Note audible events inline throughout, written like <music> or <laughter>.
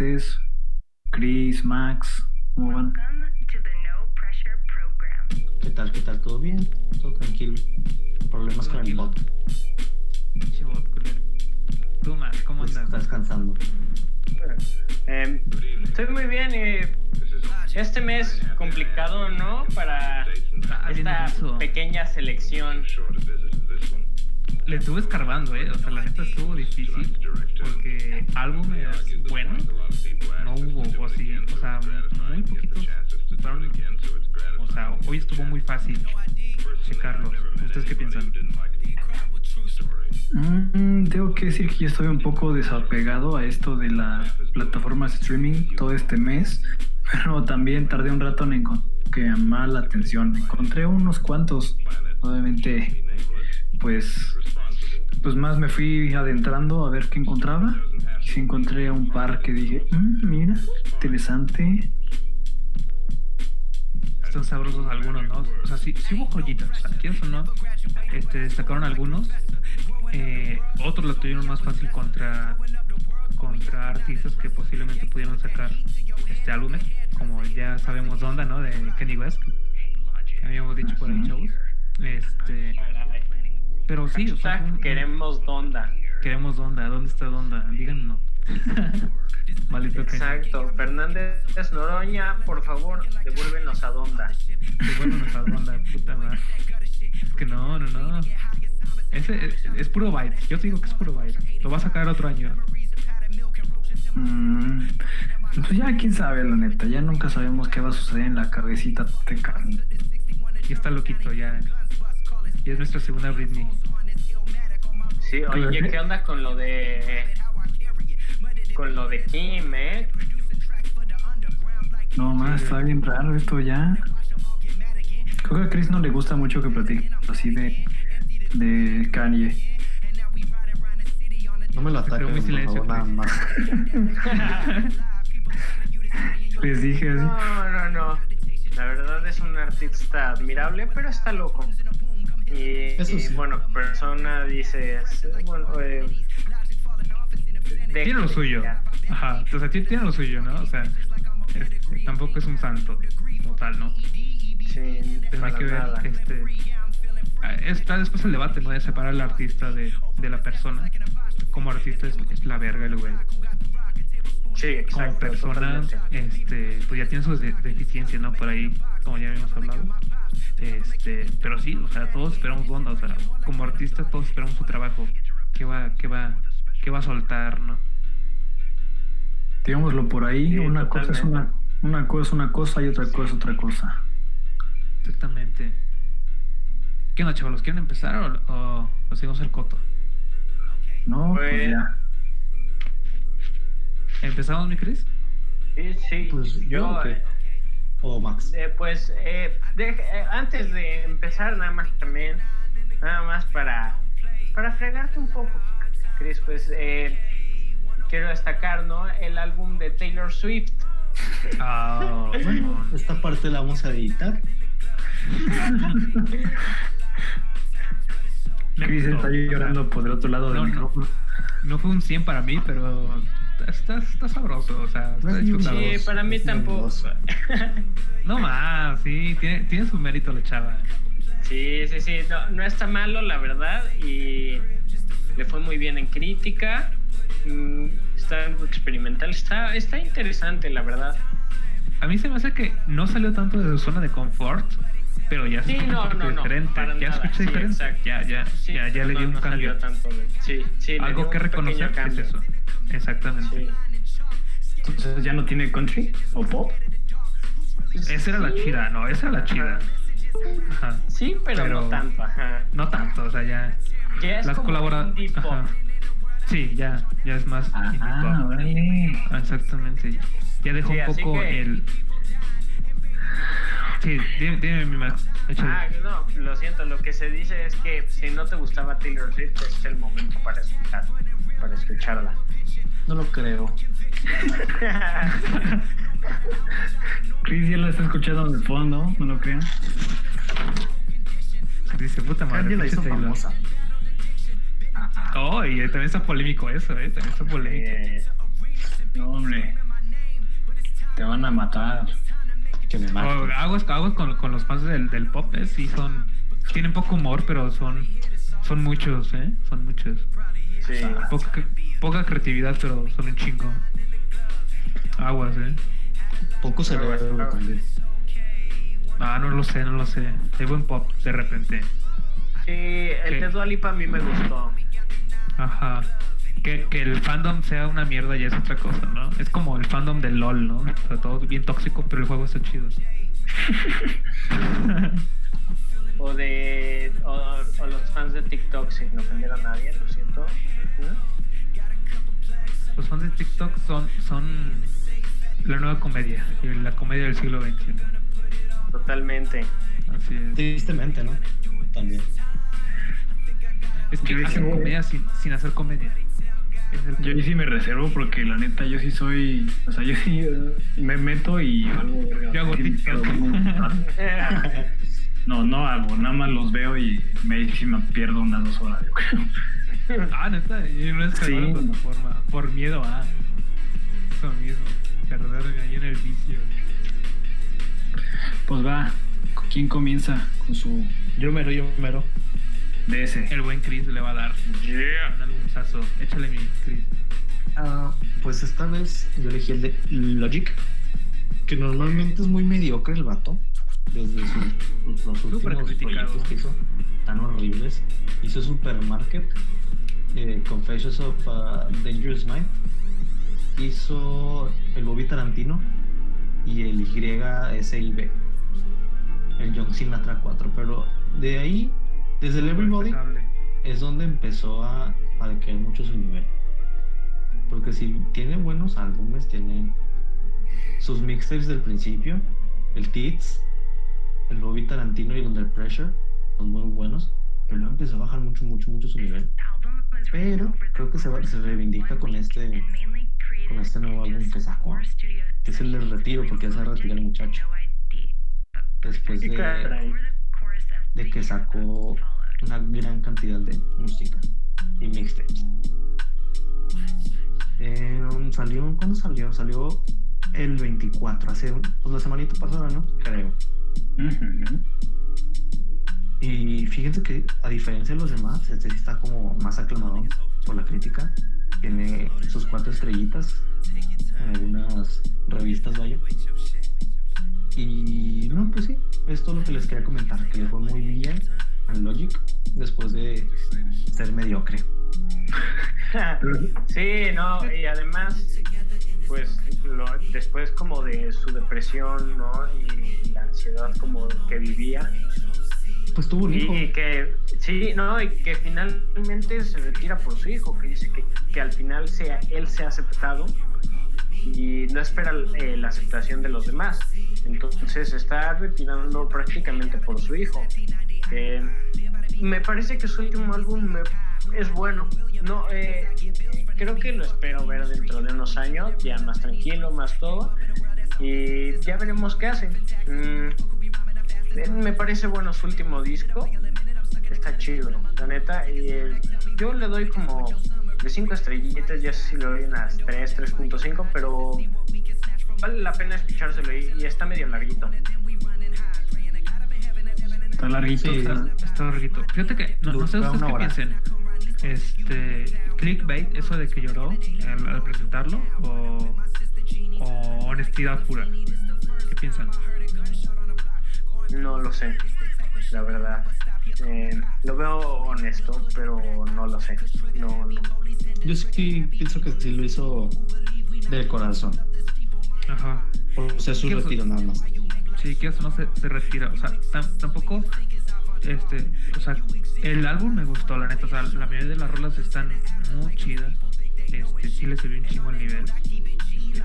ustedes? Chris, Max, ¿cómo van? ¿Qué tal? ¿Qué tal? ¿Todo bien? Todo tranquilo. Problemas con el bot. Pinche bot, culero. Tú, Max, ¿cómo Pues andas? está descansando. Eh, estoy muy bien. eh, este mes complicado, ¿no? Para esta pequeña selección. Le estuve escarbando, ¿eh? O sea, la neta estuvo difícil porque álbumes estoy un poco desapegado a esto de las plataformas streaming todo este mes, <laughs> pero también tardé un rato en encontrar que llamaba la atención. Encontré unos cuantos, obviamente, pues, pues más me fui adentrando a ver qué encontraba. Y sí encontré un par que dije, "Mm, mira, interesante. Están sabrosos algunos, ¿no? O sea, sí, sí hubo joyitas, quieres o no, este, destacaron algunos. Eh, otros lo tuvieron más fácil contra contra artistas que posiblemente pudieron sacar este álbumes, como ya sabemos Donda, ¿no? De Kanye West. que Habíamos dicho por ahí, chavos. Este, pero sí, o sea, queremos Donda. queremos Donda. ¿Dónde está Donda? Díganos. <laughs> Maldito. Exacto. Fernández Noroña, por favor, devuélvenos a Donda. Devuélvanos a Donda, puta madre. Es que no, no, no. Ese es, es puro byte. Yo te digo que es puro byte. Lo va a sacar otro año. Mm, pues ya quién sabe, la neta, ya nunca sabemos qué va a suceder en la cabecita de carne. Y está loquito ya. Y es nuestra segunda Britney. Sí, oye, ¿qué onda con lo de. con lo de Kim, eh? No más, está bien raro esto ya. Creo que a Chris no le gusta mucho que platique así de, de Kanye. No me lo ataquen, muy por silencio, favor, nada más. <laughs> Les dije así. No, no, no. La verdad es un artista admirable, pero está loco. Y, Eso y, sí. bueno, persona dice, bueno, eh, Tiene lo suyo. ya. Ajá. O sea, tiene tiene lo suyo, ¿no? O sea, este, tampoco es un santo como tal, ¿no? Sí, Pero hay para que ver, nada. este. Ah, Está después el debate, ¿no? De separar al artista de, de la persona. Como artista es, es la verga el güey. Sí, Como exacto. persona, totalmente. este, pues ya tiene sus de- deficiencias, ¿no? Por ahí, como ya habíamos hablado. Este, pero sí, o sea, todos esperamos onda, o sea, como artista todos esperamos su trabajo. ¿Qué va, qué va, qué va a soltar, no? Digámoslo por ahí, Sí, una cosa es una, una cosa es una cosa y otra cosa es otra cosa. Exactamente. ¿Qué onda, chavos? ¿Quieren empezar o, o, o seguimos el coto? No, pues Pues- ya. ¿Empezamos, mi Cris? Sí, sí. Pues yo, yo, ¿o Max. eh, pues, eh, eh, antes de empezar, nada más también, nada más para, para fregarte un poco, Chris, pues, eh, quiero destacar, ¿no? El álbum de Taylor Swift. Ah, Bueno, esta parte la vamos a editar. <laughs> Chris está O sea, llorando por el otro lado no, del no. micrófono. No fue un 100 para mí, pero está, está sabroso, o sea, está disfrutable. Sí, para mí es tampoco. <laughs> No más, sí, tiene, tiene su mérito la chava. Sí, sí, sí, no, no está malo, la verdad, y le fue muy bien en crítica. Mm, Está algo experimental, está, está interesante, la verdad. A mí se me hace que no salió tanto de su zona de confort, pero ya se Sí, no, diferente. ya nada, diferente. exacto. Ya, ya, Sí, ya, ya le no, dio un no cambio. tanto de- Algo que reconocer es eso. Exactamente. Sí. Entonces ya no tiene country o pop. Esa era la chida, no, esa era la chida. Ajá. Sí, pero, Pero- no tanto, ajá. No tanto, o sea, ya. Ya es las como colabora. indie pop. Ajá. Sí, ya, ya es más indie Ah, pop. vale. Exactamente. Ya dejó Sí, un poco que- el. Sí, dime, dime mi Max. Échale. Ah, no, lo siento, lo que se dice es que si no te gustaba Taylor Swift, es el momento para escuchar, para escucharla. No lo creo. <laughs> Chris ya la está escuchando de fondo, no lo crean. Dice, puta madre. La hizo Taylor. famosa. Oh, y también está polémico eso, ¿eh? También está polémico. Eh, No, hombre. Te van a matar. Que me aguas, aguas con, con los fans del, del pop, ¿eh? Sí, son. Tienen poco humor, pero son. Son muchos, ¿eh? Son muchos. sí. Poca, poca creatividad, pero son un chingo. Aguas, ¿eh? Poco cerebro Aguas, también. Ah, no lo sé, no lo sé. Hay buen pop de repente. Sí, el ¿Qué? de Dua Lipa a mí me gustó. Ajá. Que, que el fandom sea una mierda ya es otra cosa, ¿no? Es como el fandom del LOL, ¿no? O sea, todo bien tóxico, pero el juego está chido. <laughs> O de. O, o los fans de TikTok sin ofender a nadie, lo siento. ¿Mm? Los fans de TikTok son, son la nueva comedia, la comedia del siglo XXI. Totalmente. Así es. Tristemente, ¿no? También. Es que hacen dije- comedia sin, sin hacer comedia. Yo ahí sí me reservo porque la neta yo sí soy, o sea, yo sí <laughs> me meto y algo. Yo hago TikTok. No, no hago, nada más los veo y me sí me pierdo unas dos horas, yo creo. <laughs> Ah, neta, y no es Sí. la plataforma. Por miedo a. Eso mismo. Perderme ahí en el vicio. Pues va, ¿quién comienza con su Yo mero, yo mero. DS? El buen Chris le va a dar. Yeah. Un. Échale mi Chris. Ah, pues esta vez yo elegí el de Logic, que normalmente es muy mediocre el vato. Desde sus, los últimos proyectos que hizo, tan horribles. Hizo Supermarket, eh, Confessions of a Dangerous Mind. Hizo el Bobby Tarantino y el YSIB. El John Sinatra 4. Pero de ahí, desde el Everybody, es donde empezó a, a decaer mucho su nivel. Porque si tiene buenos álbumes, tiene sus mixtapes del principio, el Tits, el Bobby Tarantino y el Under Pressure, son muy buenos, pero luego empezó a bajar mucho, mucho, mucho su nivel. Pero creo que se, va- se reivindica con este, con este nuevo álbum que sacó, que es el del retiro, porque ya se retira el muchacho. Después de, de que sacó una gran cantidad de música y mixtapes. Eh, salió, ¿cuándo salió? Salió el 24, hace pues, la semanita pasada, ¿no? Creo. Y fíjense que a diferencia de los demás, este sí está como más aclamado por la crítica. Tiene sus cuatro estrellitas en algunas revistas, vaya. Y no, pues sí, es todo lo que les quería comentar, que le fue muy bien al Logic después de ser mediocre. <laughs> Sí, no, y además, pues lo- después como de su depresión, ¿no? Y la ansiedad como que vivía. Pues tuvo un hijo. Y, que, sí, no, y que finalmente se retira por su hijo, que dice que, que al final sea, él se ha aceptado y no espera eh, la aceptación de los demás. Entonces está retirando prácticamente por su hijo. Eh, me parece que su último álbum me- es bueno. No, eh, creo que lo espero ver dentro de unos años, ya más tranquilo, más todo. Y ya veremos qué hace. Mm, me parece bueno su último disco. Está chido, la neta. Y eh, yo le doy como de 5 estrellitas, ya sé si le doy unas 3, 3.5, pero vale la pena escuchárselo y está medio larguito. Está larguito. Sí. está- Está larguito. Fíjate que, no, no sé ustedes qué hora. piensen. Este, clickbait, eso de que lloró al, al presentarlo, o, o honestidad pura. ¿Qué piensan? No lo sé, la verdad. Eh, lo veo honesto, pero no lo sé. No, no. Yo sí pienso que sí lo hizo de corazón. Ajá. O sea, su retiro nada más. Sí, que eso no se, se retira. O sea, tam- tampoco. Este, o sea, el álbum me gustó, la neta. O sea, la mayoría de las rolas están muy chidas. Este, sí le subió un chingo el nivel.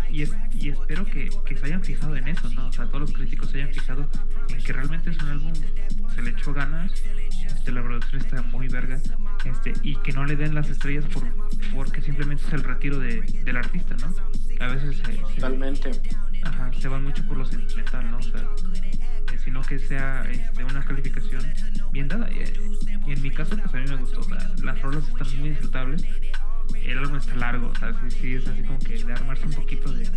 y, y espero que, que, se hayan fijado en eso, ¿no? O sea, todos los críticos se hayan fijado en que realmente es un álbum, se le echó ganas, este, la producción está muy verga, este, y que no le den las estrellas por, porque simplemente es el retiro de, del artista, ¿no? A veces se, Totalmente. Ajá, se van mucho por lo sentimental, ¿no? O sea, eh, sino que sea este, una calificación bien dada. Y, y, en mi caso, pues a mí me gustó. O sea, las rolas están muy disfrutables. El álbum está largo, o sea, sí, sí es así como que de armarse un poquito de,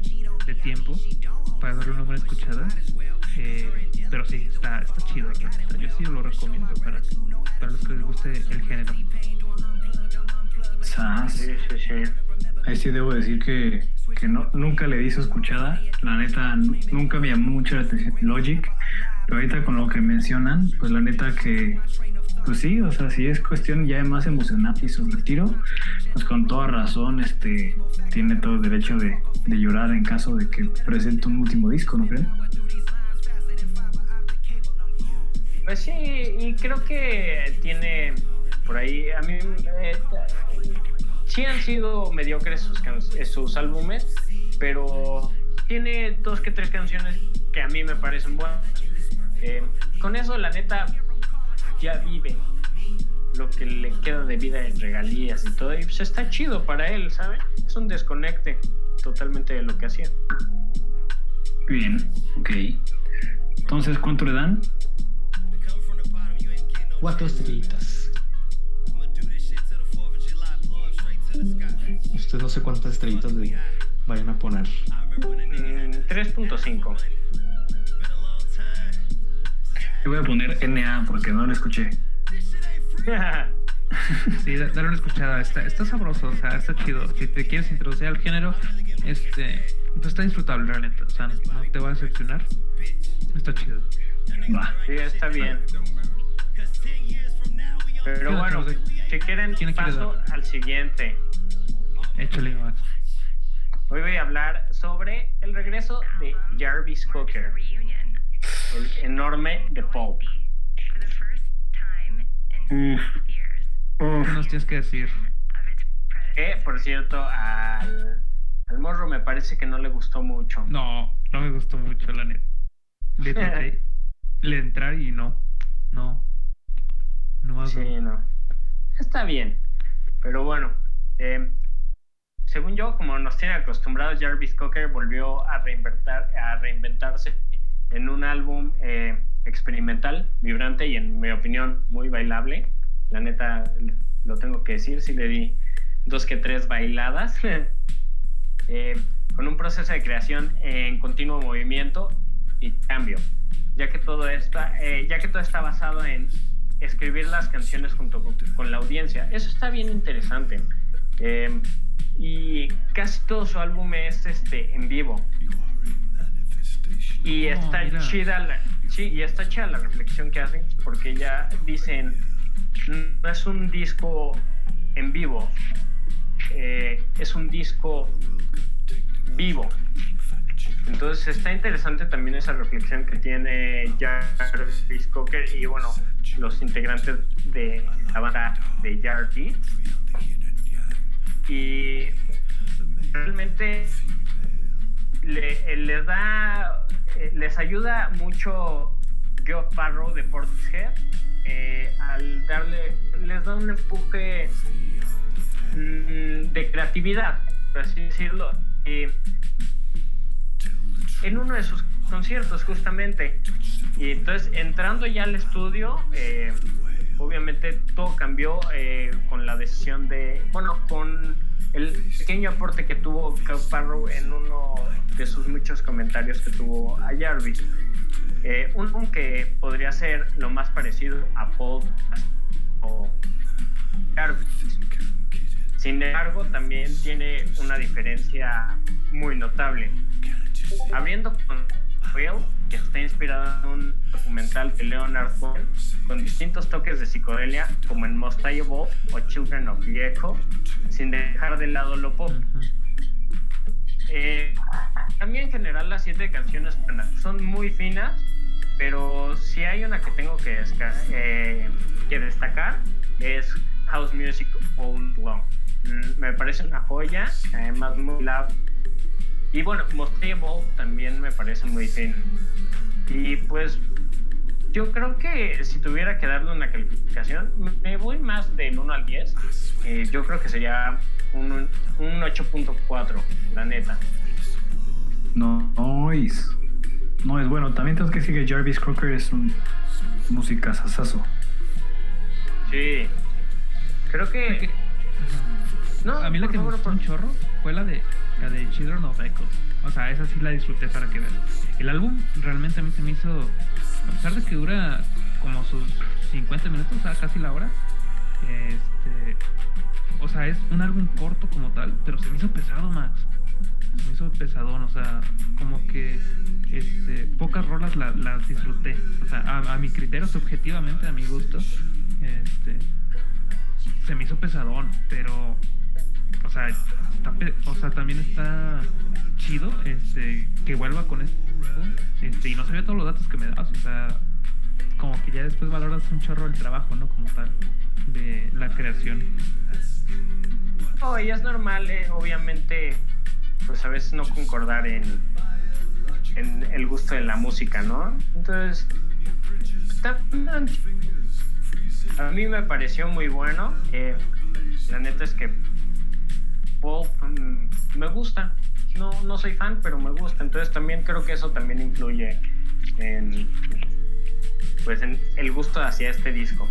de tiempo para darle una buena escuchada. Eh, pero sí, está, está chido. Yo sí lo recomiendo para, para los que les guste el género. Sas. Sí, sí, sí. Ahí sí debo decir que, que no, nunca le di su escuchada. La neta, nunca me llamó mucho la atención Logic. Pero ahorita con lo que mencionan, pues la neta que, pues sí, o sea, si es cuestión ya más emocionante y su retiro, pues con toda razón, este, tiene todo el derecho de, de llorar en caso de que presente un último disco, ¿no creen? Pues sí, y creo que tiene por ahí, a mí eh, sí han sido mediocres sus, sus álbumes, pero tiene dos que tres canciones que a mí me parecen buenas. Eh, con eso, la neta, ya vive lo que le queda de vida en regalías y todo, y pues está chido para él, ¿sabe? Es un desconecte totalmente de lo que hacía. Bien, ok. Entonces, ¿cuánto le dan? Cuatro estrellitas. Usted no sé cuántas estrellitas le vayan a poner. Mm, 3.5. Le voy a poner NA porque no lo escuché. <laughs> Sí, da- dale una escuchada, está, está sabroso, o sea, está chido. Si te quieres introducir al género, este, pues está disfrutable, neta. O sea, no te va a decepcionar. Está chido. Va. Sí, está bien. Pero bueno, si quieren, ¿Quién le quiere paso al siguiente. Échale más. Hoy voy a hablar sobre el regreso de Jarvis Cocker, el enorme de Pope. Uf. ¿Qué nos tienes que decir? Que, por cierto, al, al morro me parece que no le gustó mucho. No, no me gustó mucho, la neta. Le traté <laughs> le entrar y no. No. No Sí, no. Está bien. Pero bueno, eh, según yo, como nos tiene acostumbrados, Jarvis Cocker volvió a, reinventar, a reinventarse en un álbum eh, experimental, vibrante y en mi opinión muy bailable. La neta, lo tengo que decir, sí le di dos que tres bailadas. <laughs> Eh, con un proceso de creación en continuo movimiento y cambio, ya que todo está, eh, ya que todo está basado en escribir las canciones junto con, con la audiencia. Eso está bien interesante. Eh, y casi todo su álbum es este en vivo. Y Oh, está chida la, sí, y está chida la reflexión que hacen, porque ya dicen, no es un disco en vivo, eh, es un disco vivo. Entonces está interesante también esa reflexión que tiene Jarvis Cocker y bueno, los integrantes de la banda de Jarvis. Y realmente le- eh, les da, eh, les ayuda mucho Joe Farrow de Portishead eh, al darle, les da un empuje mm, de creatividad, por así decirlo. Y en uno de sus conciertos justamente. Y entonces entrando ya al estudio, eh, obviamente todo cambió eh, con la decisión de, bueno, con el pequeño aporte que tuvo Cal Farrow en uno de sus muchos comentarios que tuvo a Jarvis. Eh, un álbum que podría ser lo más parecido a Paul o Jarvis. Sin embargo, también tiene una diferencia muy notable. Abriendo con Will, que está inspirado en un documental de Leonard Cohen, con distintos toques de psicodelia, como en Mostable o Children of the Echo, sin dejar de lado lo pop. Eh, también en general las siete canciones son muy finas, pero si hay una que tengo que, eh, que destacar es House Music All Long. Mm, Me parece una joya, además muy lab. Y bueno, Mostable también me parece muy fin. Y pues yo creo que si tuviera que darle una calificación, me voy más del 1 al 10. Eh, yo creo que sería un, un 8.4, la neta. No, no es, no es bueno. También tengo que decir que Jarvis Crocker es un música sasazo. Sí. Creo que. No, a mí la que me gustó un chorro fue la de de Children of Echoes. O sea, esa sí la disfruté para que vean. El álbum realmente a mí se me hizo, a pesar de que dura como sus 50 minutos, o sea, casi la hora, este, o sea, es un álbum corto como tal, pero se me hizo pesado, Max. Se me hizo pesadón, o sea, como que este, pocas rolas las disfruté. O sea, a, mi criterio, subjetivamente, a mi gusto, este, se me hizo pesadón, pero o sea, o sea, también está chido este, que vuelva con esto. Este, y no sabía todos los datos que me das, o sea, como que ya después valoras un chorro el trabajo, ¿no? Como tal, de la creación. Oh, y es normal, eh, obviamente, pues a veces no concordar en, en el gusto de la música, ¿no? Entonces, está, a mí me pareció muy bueno. Eh, la neta es que pop mm, me gusta. No, no soy fan, pero me gusta. Entonces también creo que eso también influye en, pues en el gusto hacia este disco.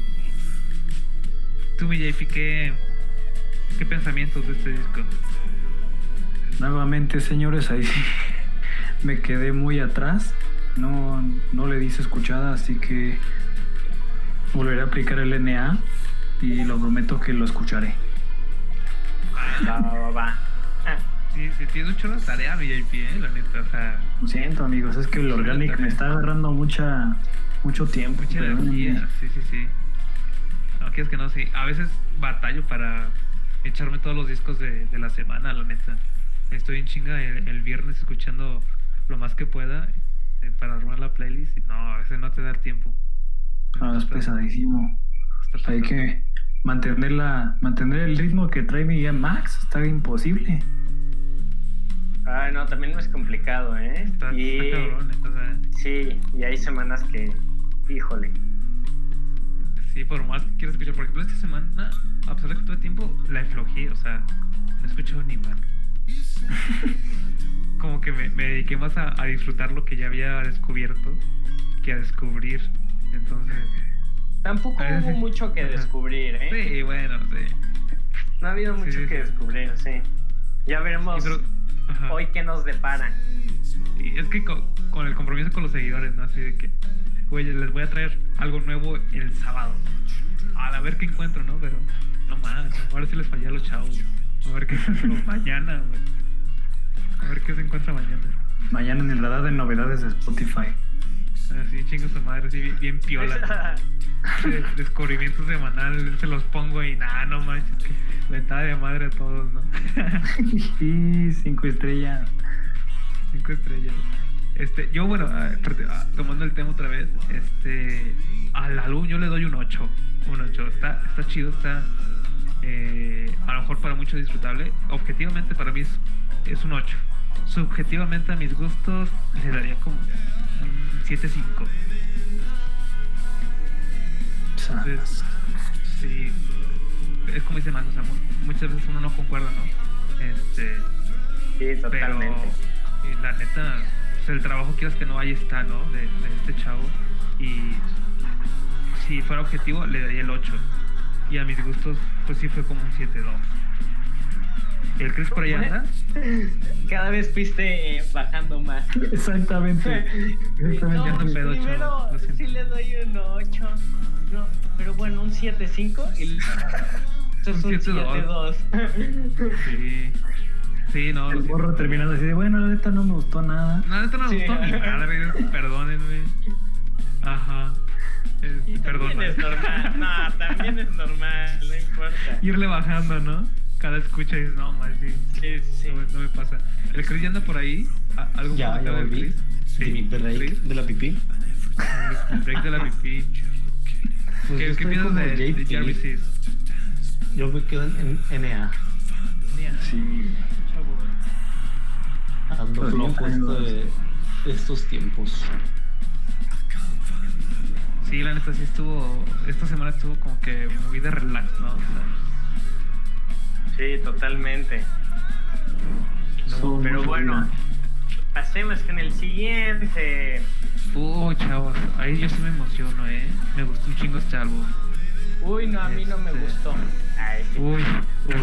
Tú, JP, ¿qué, qué pensamientos de este disco? Nuevamente, señores, ahí <laughs> me quedé muy atrás. No, no le dice escuchada, así que volveré a aplicar el NA y lo prometo que lo escucharé. Va, va, va. Sí, sí, tienes mucho la tarea, VIP, eh, la neta, o sea. Lo siento, amigos, es que el Organic me está agarrando mucha, mucho tiempo. Mucha energía, sí, sí, sí. No, quieres que no, sí. A veces batallo para echarme todos los discos de, de la semana, la neta. Estoy en chinga el, viernes escuchando lo más que pueda eh, para armar la playlist. No, a veces no te da tiempo. Ah, es pesadísimo. Hay que mantener, la, mantener el ritmo que trae mi Max. Está imposible. Ay, no, también es complicado, ¿eh? Está, y... cabrón, Sí, y hay semanas que, híjole. Sí, por más que quieras escuchar. Por ejemplo, esta semana, a pesar de que tuve tiempo, la eflojé, o sea, no he escuchado ni mal. <laughs> Como que me, me dediqué más a, a disfrutar lo que ya había descubierto que a descubrir. Entonces. Tampoco hubo mucho que descubrir, ¿eh? Sí, bueno, sí. No ha habido mucho que descubrir, sí. Ya veremos hoy qué nos deparan. Y es que con, el compromiso con los seguidores, ¿no? Así de que, güey, les voy a traer algo nuevo el sábado. A ver qué encuentro, ¿no? Pero, no más, a ver si les falla a los chavos. A ver qué <laughs> encuentro mañana, güey. A ver qué se encuentra mañana. Mañana en el radar de novedades de Spotify. Así, chingo su madre, así bien, piola. <laughs> descubrimiento semanal, se los pongo y nada, no manches, ventada de madre a todos, ¿no? <laughs> y cinco estrellas. Cinco estrellas. Este, yo, bueno, ah, ah, tomando el tema otra vez, este, al álbum yo le doy un 8. Un 8. Está, está chido, está eh, a lo mejor para muchos disfrutable. Objetivamente para mí es, es un 8. Subjetivamente a mis gustos le daría como 7-5. Entonces, sí, es como dice más, o sea, muchas veces uno no concuerda, ¿no? Este, sí, totalmente. Pero, la neta, el trabajo quieras que no, ahí está, ¿no? De, de, este chavo. Y si fuera objetivo, le daría el 8. Y a mis gustos, pues sí fue como un 7-2. ¿El Chris por ahí anda? Cada vez fuiste eh, bajando más. Exactamente. <laughs> Exactamente. No, primero sí le doy un 8. No, pero bueno, un 7-5 y eso es un 7-2. Sí. Sí, no. El borro terminando así de, bueno, la neta no me gustó nada. No, la neta no me gustó <laughs> ni madre, perdónenme. Ajá. y también es normal. No, también es normal, no importa. <laughs> Irle bajando, ¿no? Cada escucha y dices, no, más bien. Sí, sí. No, me pasa. ¿El Chris ya anda por ahí? ¿Algo ya, ya volví. Chris? Sí. ¿De, break, de la pipí? El break de la <laughs> pipí. Pues ¿Qué, ¿qué piensas de, de Jarvis Yo me quedo en, NA. Sí. Ando flojo este- estos tiempos. Sí, la neta sí estuvo. Esta semana estuvo como que muy de relax, ¿no? O sea, Sí, totalmente. Pero bueno, buena. pasemos con el siguiente. Uy, chavos, ahí yo sí me emociono, ¿eh? Me gustó un chingo este álbum. Uy, no, a mí no me Este. gustó. Ay, sí. Uy, uy.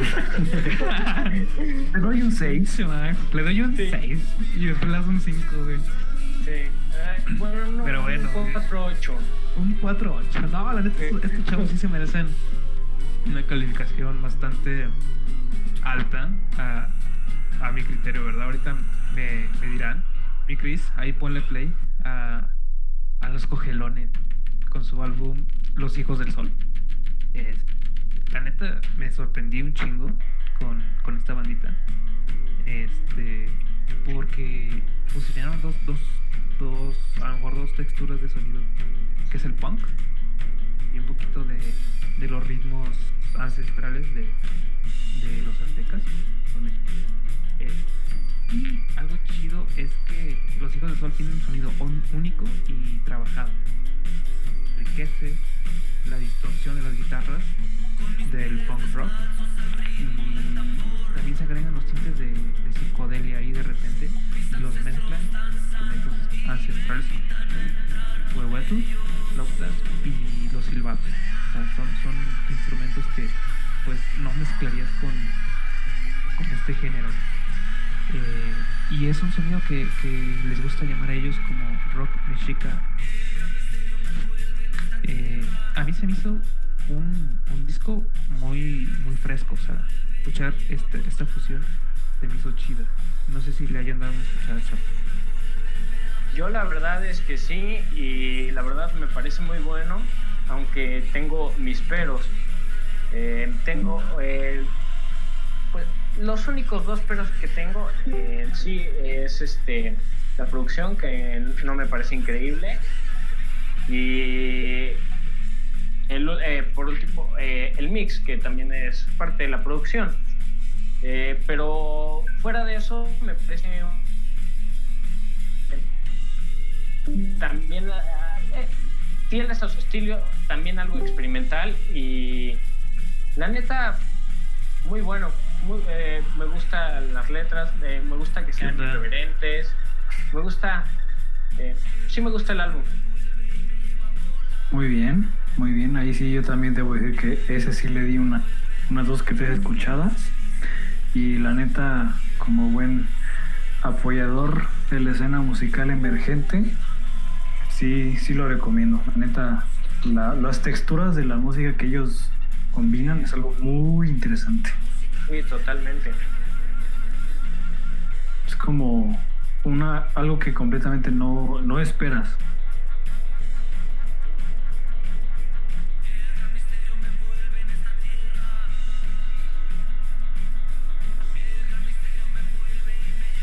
<laughs> Le doy un 6. Sí, Max, Le doy un Sí. 6 y después le das un 5, güey. Sí. Ay, bueno, no, Pero bueno, un 4-8. Un 4-8. No, la neta, estos, estos chavos sí se merecen una calificación bastante alta a, a mi criterio, ¿verdad? Ahorita me, me dirán. Mi Chris, ahí ponle play a, a los cogelones con su álbum Los Hijos del Sol. Es, la neta, me sorprendí un chingo con, con esta bandita. Este, porque fusionaron dos, dos, dos, a lo mejor dos texturas de sonido, que es el punk y un poquito de, de los ritmos ancestrales de, de los aztecas. y algo chido es que los hijos del sol tienen un sonido único y trabajado. Enriquece la distorsión de las guitarras del punk rock y también se agregan los tintes de, de psicodelia ahí de repente los mezclan con métodos ancestrales el huehuetl, flautas y los silbatos. O sea, son, son instrumentos que pues no mezclarías con, con este género. Eh, y es un sonido que, que les gusta llamar a ellos como rock mexica. Eh, a mí se me hizo un, un disco muy, muy fresco, o sea, escuchar este, esta fusión se me hizo chida. No sé si le hayan dado una escuchada. Yo la verdad es que sí, y la verdad me parece muy bueno, aunque tengo mis peros. Eh, tengo eh, pues, los únicos dos peros que tengo eh, sí es este la producción que no me parece increíble y el, eh, por último eh, el mix que también es parte de la producción pero fuera de eso me parece también eh, tiene hasta su estilo también algo experimental y la neta muy bueno muy, eh, me gustan las letras eh, me gusta que sean irreverentes me gusta eh, sí me gusta el álbum Muy bien, muy bien. Ahí sí yo también debo decir que ese sí le di una, unas dos que tres escuchadas. Y la neta, como buen apoyador de la escena musical emergente, sí, sí lo recomiendo. La neta, la- las texturas de la música que ellos combinan es algo muy interesante. sí totalmente Es como una, algo que completamente no, no esperas.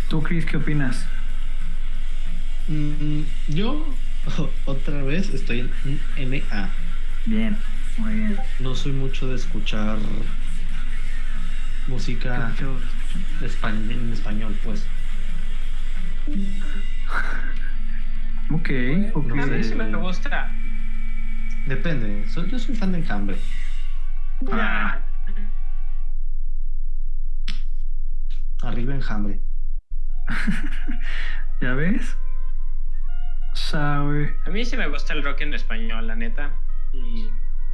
¿Tú, Chris, qué opinas? Mm, yo <laughs> otra vez estoy en NA. Bien, muy bien. No soy mucho de escuchar música en español, pues. <laughs> Ok, ok. a mí sí me gusta Depende. Soy, yo soy fan de Encambre. Ah. Arriba Enjambre. <laughs> ¿Ya ves? Sabe. A mí sí me gusta el rock en español, la neta. Y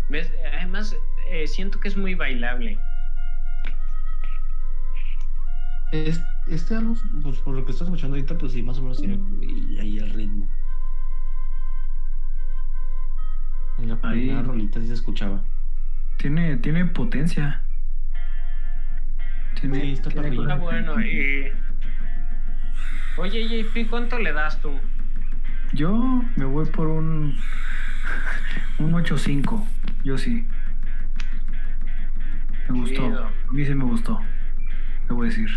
ves, además eh, siento que es muy bailable. Es- este álbum, pues por lo que estoy escuchando ahorita, pues sí, más o menos tiene y ahí el ritmo. En la Ahí. primera rolita sí se escuchaba. Tiene, tiene potencia. Tiene, Sí, está tiene para bueno. Y... Oye, JP, ¿cuánto le das tú? Yo me voy por un un 8.5. Yo sí. Me gustó. Chido. A mí sí me gustó. Debo decir.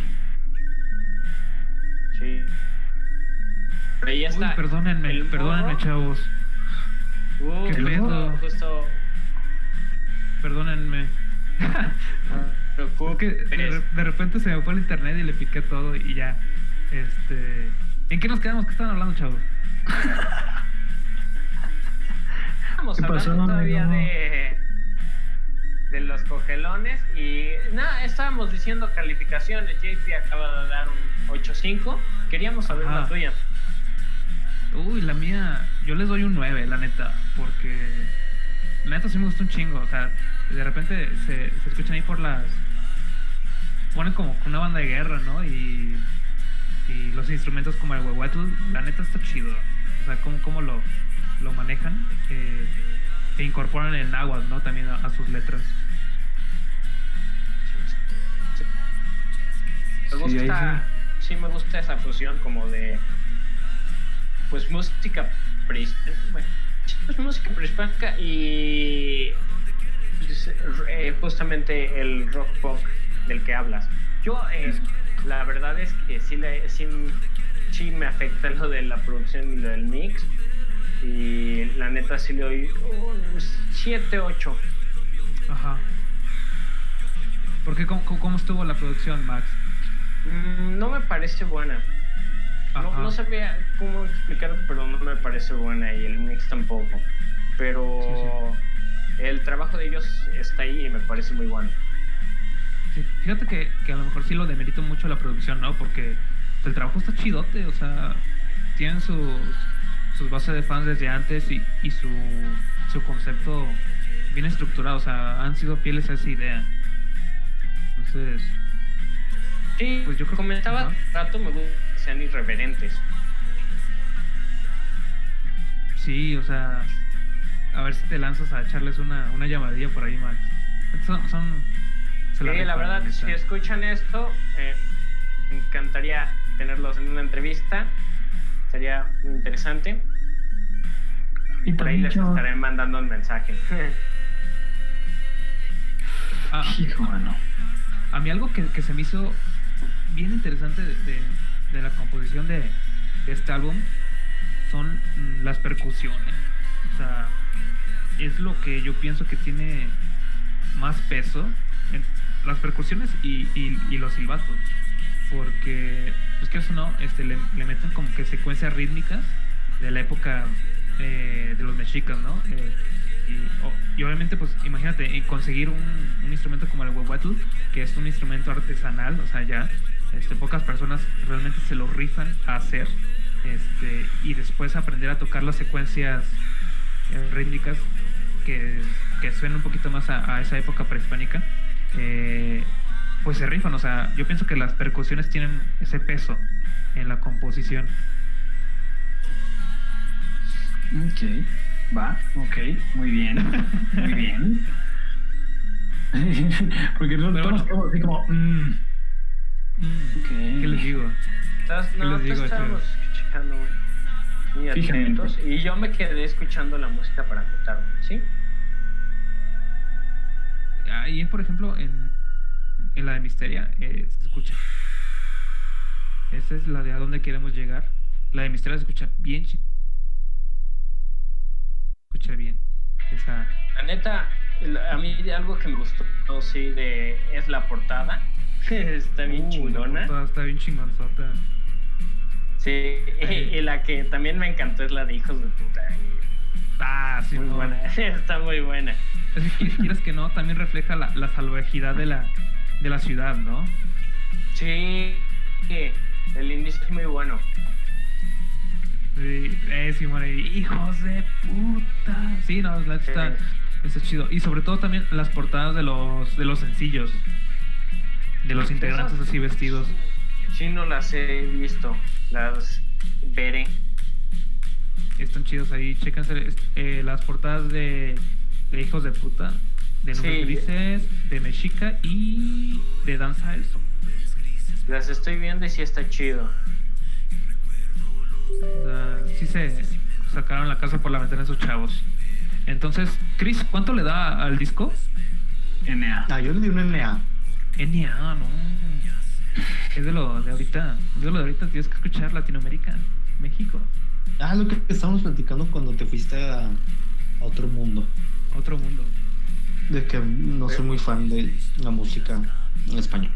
Sí. Pero ahí Uy, está. perdónenme, el perdónenme, morro. chavos. Uh, ¿Qué pedo? Justo. Perdónenme. te <laughs> Es que de, de repente se me fue el internet y le piqué todo y ya. Este. ¿En qué nos quedamos? ¿Qué estaban hablando, chavos? Estamos ¿Qué pasó, hablando todavía amigo? de, de los cogelones y nada, estábamos diciendo calificaciones. JP acaba de dar un 8.5. Queríamos saber Ajá. la tuya. Uy, la mía, yo les doy un 9, la neta, porque la neta sí me gusta un chingo, o sea, de repente se, se escuchan ahí por las... Ponen como una banda de guerra, ¿no? Y, y los instrumentos como el huehuetl, la neta está chido, o sea, cómo, cómo lo, lo manejan eh, e incorporan el náhuatl, ¿no? También a, a sus letras. Me Sí, ahí gusta, sí me gusta esa fusión como de, pues música prehispánica, bueno, sí, pues música prehispánica y pues, eh, justamente el rock punk del que hablas. Yo, eh, la verdad es que sí, le, sí, sí me afecta lo de la producción y lo del mix y la neta sí le doy un 7, 8. Ajá. ¿Por qué? ¿Cómo, cómo estuvo la producción, Max? Mm, No me parece buena. No, no sabía cómo explicarte, pero no me parece buena y el mix tampoco. Pero el trabajo de ellos está ahí y me parece muy bueno. Fíjate que, que a lo mejor sí lo demerito mucho la producción, ¿no? Porque el trabajo está chidote, o sea, tienen sus, sus bases de fans desde antes y, y su, su concepto bien estructurado, o sea, han sido fieles a esa idea. Entonces, Sí, Pues yo creo- comentaba rato, me gusta que sean irreverentes. sí, o sea, a ver si te lanzas a echarles una, una llamadilla por ahí, Max. Son, son Sí, la verdad, si escuchan esto, eh, me encantaría tenerlos en una entrevista. Sería muy interesante. Y Por ahí les yo... estaré mandando un mensaje. <laughs> Ah, Hijo, mano. A mí algo que, que se me hizo bien interesante de, de- de la composición de, de este álbum son mm, las percusiones. O sea, es lo que yo pienso que tiene más peso en las percusiones y, y- los silbatos. Porque, pues que eso no, este, le, meten como que secuencias rítmicas de la época eh, de los mexicas, ¿no? Eh, y, obviamente, pues imagínate, en conseguir un, instrumento como el huehuetl, que es un instrumento artesanal, o sea, ya este, pocas personas realmente se lo rifan a hacer, este, y después aprender a tocar las secuencias eh, rítmicas que, que suenan un poquito más a esa época prehispánica, eh, pues se rifan, o sea, yo pienso que las percusiones tienen ese peso en la composición. Ok, va, ok, muy bien, <laughs> muy bien. <laughs> Porque no todos bueno. así como, mm, Mm, ok. ¿Qué les digo? Estás- no, les digo, estábamos escuchando y yo me quedé escuchando la música para anotarme, ¿sí? Ahí, por ejemplo, en, en la de Misteria, eh, se escucha. Esa es la de a dónde queremos llegar. La de Misteria se escucha bien. chi- Escucha bien. Esa. La neta, la- a mí algo que me gustó, sí, de, es la portada. <laughs> Está bien Uh, la chingona. portada Está bien chingonzota. Sí, <laughs> y, y la que también me encantó es la de Hijos de Puta. Ah, sí, Muy no. buena, <laughs> está muy buena. Es que, quieres que no, también refleja la, la salvajidad de la, de la ciudad, ¿no? Sí, sí, el índice es muy bueno. Sí, eh, Simón, y hijos de puta. Sí, no, la está, está chido. Y sobre todo también las portadas de los, de los sencillos. De los integrantes Esas- así vestidos. Sí, no las he visto, las veré. Están chidos ahí. Chéquense eh, las portadas de, de hijos de puta. De nubes Sí. grises, de Mexica y de Danza del Sol. Las estoy viendo y sí está chido. O sea, sí se sacaron la casa por la ventana esos chavos. Entonces, Chris, ¿cuánto le da al disco? NA. Ah, yo le di un NA. NA, no. Es de lo de ahorita. Es de lo de ahorita. Tienes que escuchar Latinoamérica, México, Ah, lo que estábamos platicando cuando te fuiste a, a otro mundo. Otro mundo. De que no soy muy fan de la música en español.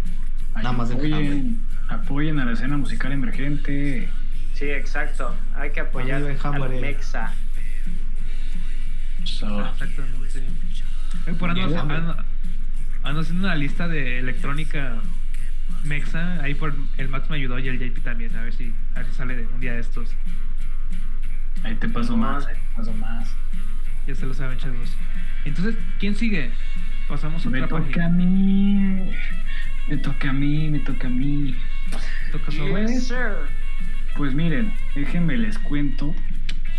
Nada más del apoyen, apoyen a la escena musical emergente. Sí, exacto. Hay que apoyar al Hammer. Mexa. So, Exactamente. Eh, por ando, ando- ando haciendo una lista de electrónica mexa. Ahí por el Max me ayudó y el JP también. A ver si, a ver si sale de un día de estos. ahí te paso más, ahí te paso más. Ya se lo saben, chavos. Entonces, ¿quién sigue? Pasamos a Me otra toca a página. mí. Me toca a mí, me toca a mí. Toca sir. Pues miren, déjenme les cuento.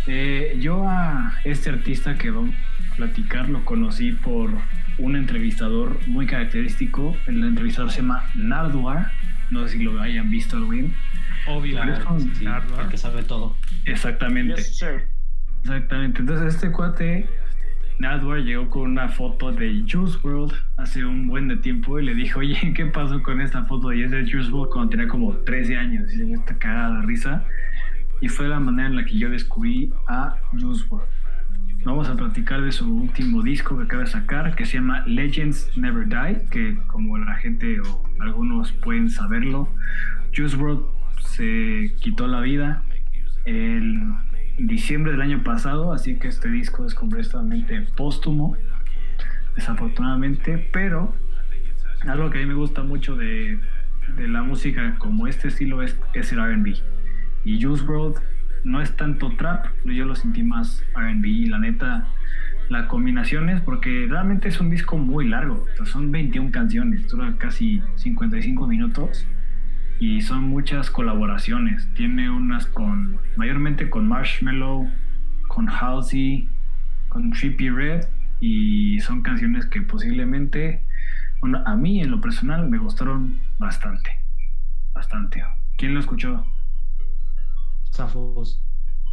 Eh, yo a este artista que vamos a platicar lo conocí por un entrevistador muy característico. El entrevistador se llama Nardwar. No sé si lo hayan visto, Alwin. Obvio. Claro, Sí, Nardwar. el que sabe todo. Exactamente. Yes, sir. Exactamente. Entonces este cuate, Nardwar, llegó con una foto de Juice World hace un buen de tiempo y le dijo, oye, ¿qué pasó con esta foto? Y es de Juice World cuando tenía como 13 años. Y se me está cagada de risa. Y fue la manera en la que yo descubrí a Juice WRLD. Vamos a platicar de su último disco que acaba de sacar, que se llama Legends Never Die, que como la gente o algunos pueden saberlo, Juice WRLD se quitó la vida el diciembre del año pasado, así que este disco es completamente póstumo, desafortunadamente, pero algo que a mí me gusta mucho de, de la música como este estilo es, es el RB. Y Juice WRLD no es tanto trap, yo lo sentí más RB la neta, la combinación es porque realmente es un disco muy largo, son 21 canciones, dura casi 55 minutos y son muchas colaboraciones. Tiene unas con, mayormente con Marshmello, con Halsey, con Trippie Red y son canciones que posiblemente, bueno, a mí en lo personal me gustaron bastante, bastante. ¿Quién lo escuchó? Zafos.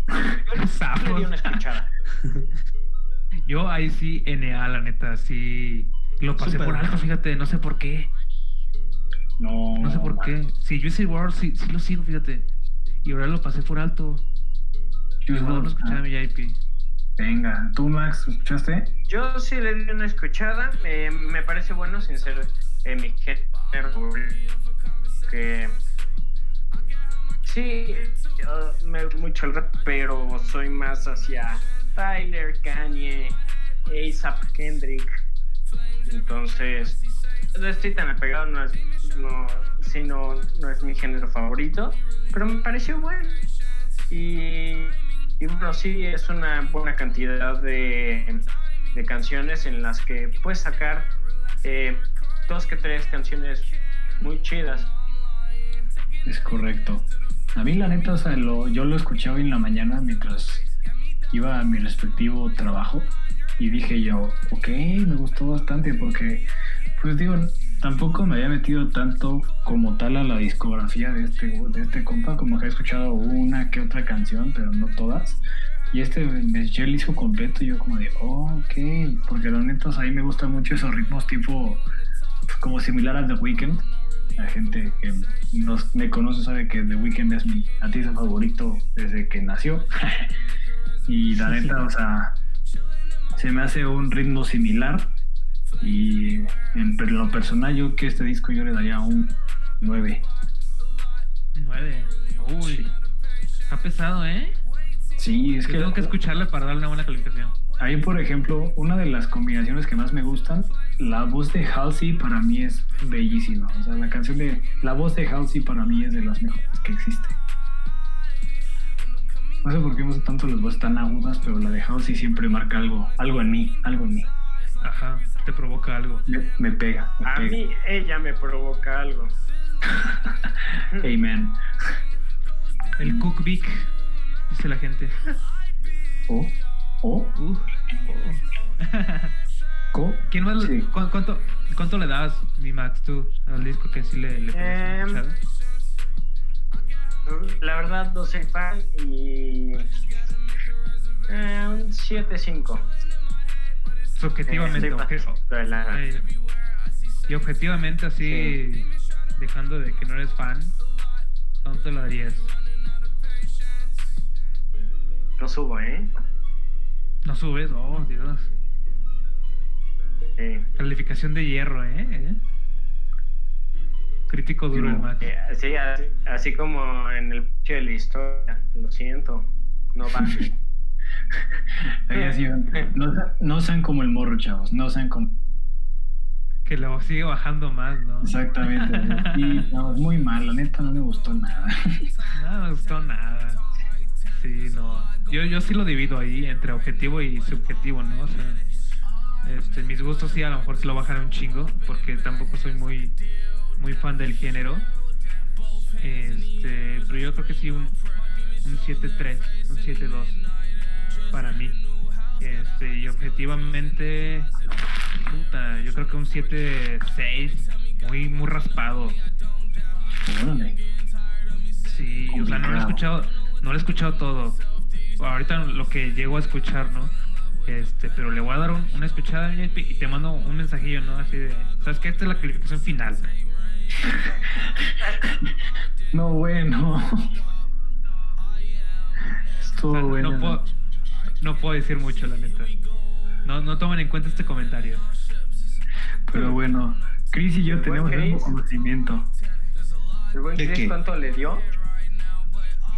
Le di Zafos. una escuchada. <laughs> Yo ahí sí, NA, la neta, sí. Lo pasé por alto, fíjate, no sé por qué. No, No sé por qué. Sí, yo ese World sí, sí lo sigo, fíjate. Y ahora lo pasé por alto. Juice No, no WRLD, escuchaba ah, mi IP. Venga, ¿tú Max escuchaste? Yo sí le di una escuchada. eh, me parece bueno sin ser eh, mi género. Que sí, yo me gusta mucho el rap, pero soy más hacia Tyler, Kanye, ASAP, Kendrick. Entonces, no estoy tan apegado, no es, no, sí, no, no es mi género favorito, pero me pareció bueno. Y, y bueno, sí, es una buena cantidad de, de canciones en las que puedes sacar eh, dos que tres canciones muy chidas. Es correcto. A mí la neta, o sea, lo- yo lo escuchaba en la mañana mientras iba a mi respectivo trabajo y dije yo, ok, me gustó bastante porque, pues digo, tampoco me había metido tanto como tal a la discografía de este, de este compa, como que he escuchado una que otra canción, pero no todas. Y este me eché el disco completo y yo como de, oh, ok, porque la neta, o sea, a mí me gustan mucho esos ritmos tipo, como similar a The Weeknd. La gente que nos, me conoce sabe que The Weeknd es mi artista favorito desde que nació. <laughs> y la neta, o sea, se me hace un ritmo similar. Y en lo personal, yo que este disco yo le daría un 9. Nueve. Uy. Está pesado, ¿eh? Sí, es que tengo que escucharle para darle una buena calificación. ahí, por ejemplo, una de las combinaciones que más me gustan, la voz de Halsey para mí es bellísima. O sea, la canción de. La voz de Halsey para mí es de las mejores que existe. No sé por qué me gustan tanto las voces tan agudas, pero la de Halsey siempre marca algo, algo en mí, algo en mí. Ajá, te provoca algo. Me, me pega, me A pega. mí ella me provoca algo. <laughs> Amen. El Cook Vic, dice la gente. O, o, Uh, oh. co. ¿Quién más? Sí. cu- cuánto, ¿Cuánto le das, mi Max, tú, al disco que sí le, le escuchada? La verdad no soy fan y... eh, un 7-5. Subjetivamente, Eh, obje- la- eh, y objetivamente así, dejando de que no eres fan, ¿cuánto le darías? No subo, ¿eh? No subes, oh Dios. Eh, Calificación de hierro, ¿eh? ¿Eh? Crítico duro el Max. Eh, sí, así, así como en el de la historia. Lo siento. No va. <laughs> No, sean- no sean como el morro, chavos. No sean como. Que lo sigue bajando más, ¿no? Exactamente. <laughs> No, es muy mal. La neta no me gustó nada. No me gustó nada. Sí, no. Yo, yo sí lo divido ahí entre objetivo y subjetivo, ¿no? O sea, este, mis gustos sí a lo mejor sí lo bajaré un chingo, porque tampoco soy muy, muy fan del género. Este, pero yo creo que sí un, un 7-3, un 7-2 para mí. Este, y objetivamente, puta, yo creo que un 7-6, muy, muy raspado. Órale. Sí, o sea, no lo he escuchado, no lo he escuchado todo. Ahorita lo que llego a escuchar, ¿no? Este, pero le voy a dar un- una escuchada JP, y te mando un mensajillo, ¿no? Así de, ¿sabes qué? Esta es la calificación final. <laughs> No, bueno. Estuvo O sea, bueno. no, puedo, no puedo decir mucho, la neta. No, no tomen en cuenta este comentario. Pero bueno, Chris y yo tenemos el mismo conocimiento. ¿El buen ¿De Chris qué? cuánto le dio?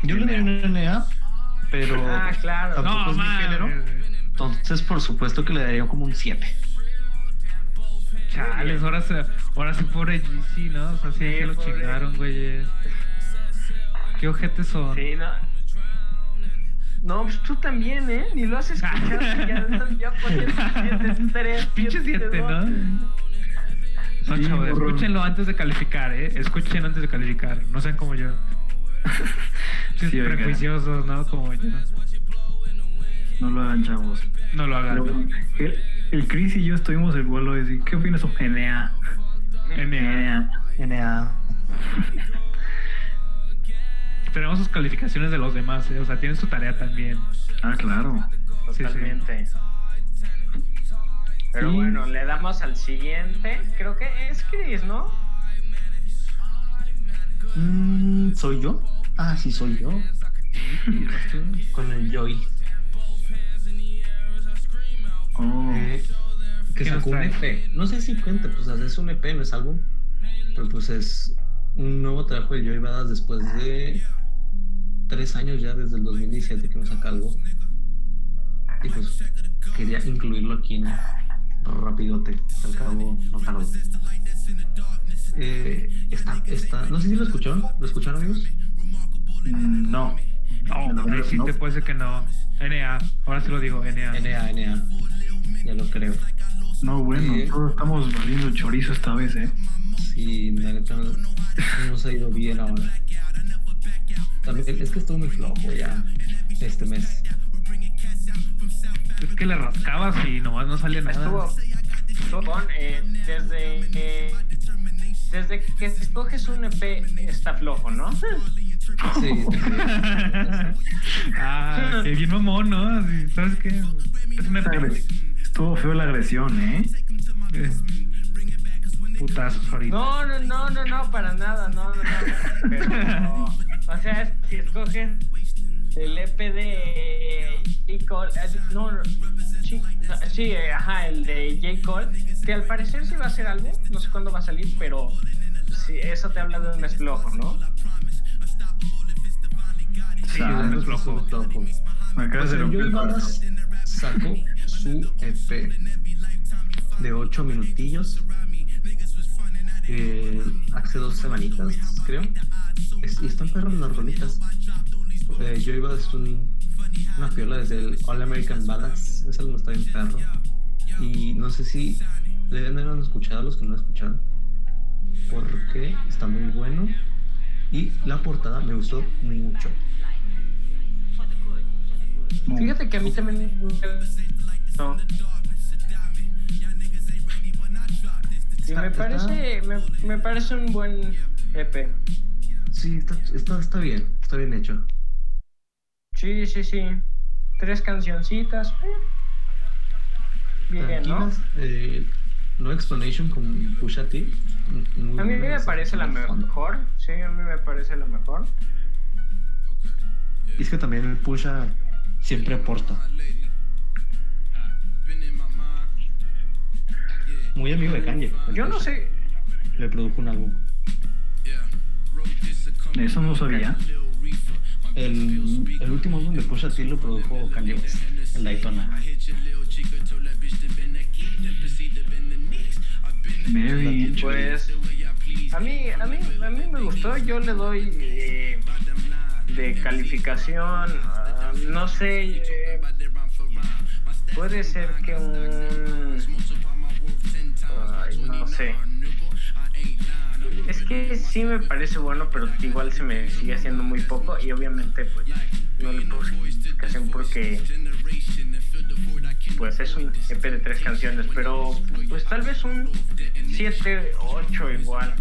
Yo le doy un NA, pero Ah, claro. tampoco No, es mi género. Entonces, por supuesto que le daría como un 7. Chales, ahora, se, ahora sí pobre GC, ¿no? O sea, sí, Sí, que lo chingaron, güeyes. ¿Qué ojetes son? Sí, no. No, pues tú también, ¿eh? Ni lo has escuchado. <laughs> ya, ya pones 7-3. Pinche 7, ¿no? No, Sí, chavos, burro. escúchenlo antes de calificar, ¿eh? Escuchen antes de calificar. No sean como yo. <laughs> Sí, Sí, prejuiciosos, ¿no? Como yo. No lo hagan, chavos. No lo hagan. Pero, ¿no? el, el Chris y yo estuvimos el vuelo de decir, ¿qué opinas sobre NA? NA. NA. <laughs> Tenemos sus calificaciones de los demás, ¿eh? O sea, tienen su tarea también. Ah, claro. Sí, sí. Totalmente. Pero Sí. bueno, le damos al siguiente. Creo que es Chris, ¿no? Mm, ¿Soy yo? Ah, sí, soy yo. <laughs> Con el Joy. Oh, Eh, que ¿Qué nos sacó un? EP. No sé si cuenta, pues es un EP, no es álbum. Pero pues es un nuevo trabajo de Joy Badass después de tres años ya, desde el 2017 que nos saca algo. Y pues quería incluirlo aquí en rapidote, al cabo no tardo. Eh, está, está, no sé si lo escucharon, ¿lo escucharon amigos? no. No, ahí verdad, sí no. te puede ser que no. NA. Ahora sí lo digo, NA. NA, NA, ya lo creo. No, bueno, Sí. todos estamos valiendo chorizo esta vez, ¿eh? Sí, la neta no, no nos ha ido bien ahora. También es que estuvo muy flojo ya este mes. Es que le rascabas y nomás no salía nada. Estuvo. eh, desde. eh, desde que escoges un EP está flojo, ¿no? Sí, ah, que bien mamón, ¿no? ¿Sabes qué? Es una Estuvo feo la agresión, ¿eh? Eh, Putazos ahorita. No, no, no, no, no, para nada, no, no, no. Pero, o sea, si escoges el EP de J. Cole, eh, no, no, sí, no, sí, eh, ajá, el de J. Cole, que al parecer sí va a ser algo, no sé cuándo va a salir, pero sí, eso te habla de un mes flojo, ¿no? Sí, Ah, es flojo. flojo. Me acabas de romper sacó su EP de 8 minutillos eh, hace dos semanitas, creo. Es- y están perros las rolitas. Eh, Joey Badass es un, una piola desde el All American Badass. Ese álbum está bien perro. Y no sé si le deben escuchado a los que no lo escucharon. Porque está muy bueno. Y la portada me gustó mucho. Fíjate que a mí también. No. Y Está- me está- parece, me, me parece un buen EP. Sí, está, está, está bien. Está bien hecho. Sí, sí, sí. Tres cancioncitas. eh. Bien, ¿no? Eh, no explanation con Pusha T. muy A mí me parece la fondo. mejor. Sí, a mí me parece la mejor. Y es que también el Pusha siempre aporta. Muy amigo de Kanye. Yo no sé. Le produjo un álbum. Eso no sabía. El, el último álbum de Pusha T lo produjo Kanye West, el Daytona. Very Pues a mí, a mí, a mí me gustó. Yo le doy eh, de calificación, ah, no sé, eh, puede ser que un, ay, no sé. Es que sí me parece bueno, pero igual se me sigue haciendo muy poco y obviamente pues no le puse calificación porque pues es un EP de tres canciones, pero pues tal vez un 7, 8 igual.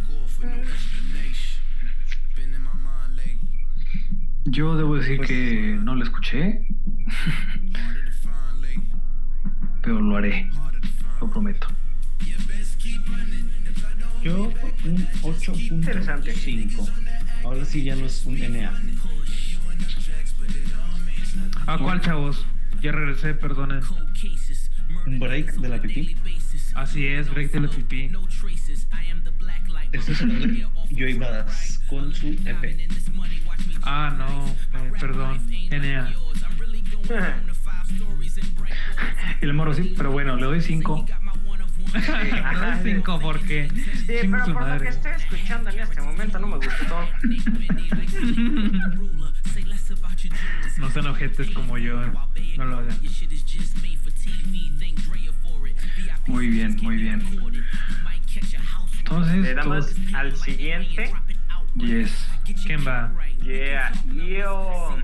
Yo debo decir Pues- que no lo escuché. <laughs> Pero lo haré. Lo prometo. Yo un Interesante. 8.5. Ahora sí ya no es un NA. ¿A cuál, chavos? Ya regresé, perdonen. Un break de la pipí. Así es, break de la pipí. Este es el Joy Badass con su EP. Ah, no, eh, perdón. NA. Y <laughs> el morro sí, pero bueno, le doy 5. No es 5 porque. Sí, pero por lo que madre. estoy escuchando en este momento no me gustó. <laughs> No sean ojetes como yo. No lo hagan. Muy bien, muy bien. Entonces, Le damos todos- al siguiente. yes. ¿Quién va? Yeah, yo.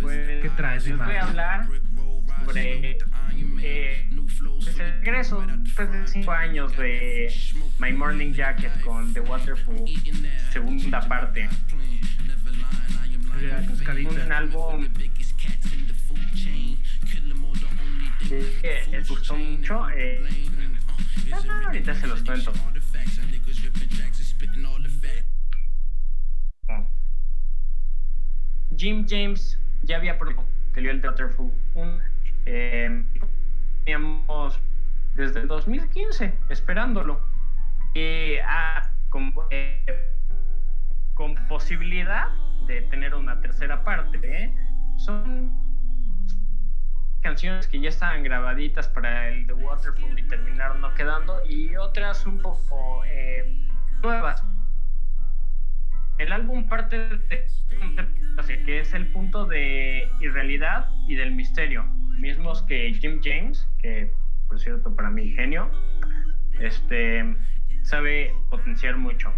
Pues, ¿Qué traes, les voy Ima? a hablar sobre eh, pues, el regreso después de 5 años de My Morning Jacket con The Waterfall, segunda parte. Un álbum que les gustó mucho. eh, ah, ahorita se los cuento. Jim James ya había dio el Waterfall un eh, teníamos desde el 2015 esperándolo. Y ah, con, eh, con posibilidad de tener una tercera parte ¿eh? son canciones que ya estaban grabaditas para el The Waterfall y terminaron no quedando y otras un poco eh, nuevas. El álbum parte de que es el punto de irrealidad y del misterio, mismos que Jim James, que por cierto para mí genio, este sabe potenciar mucho.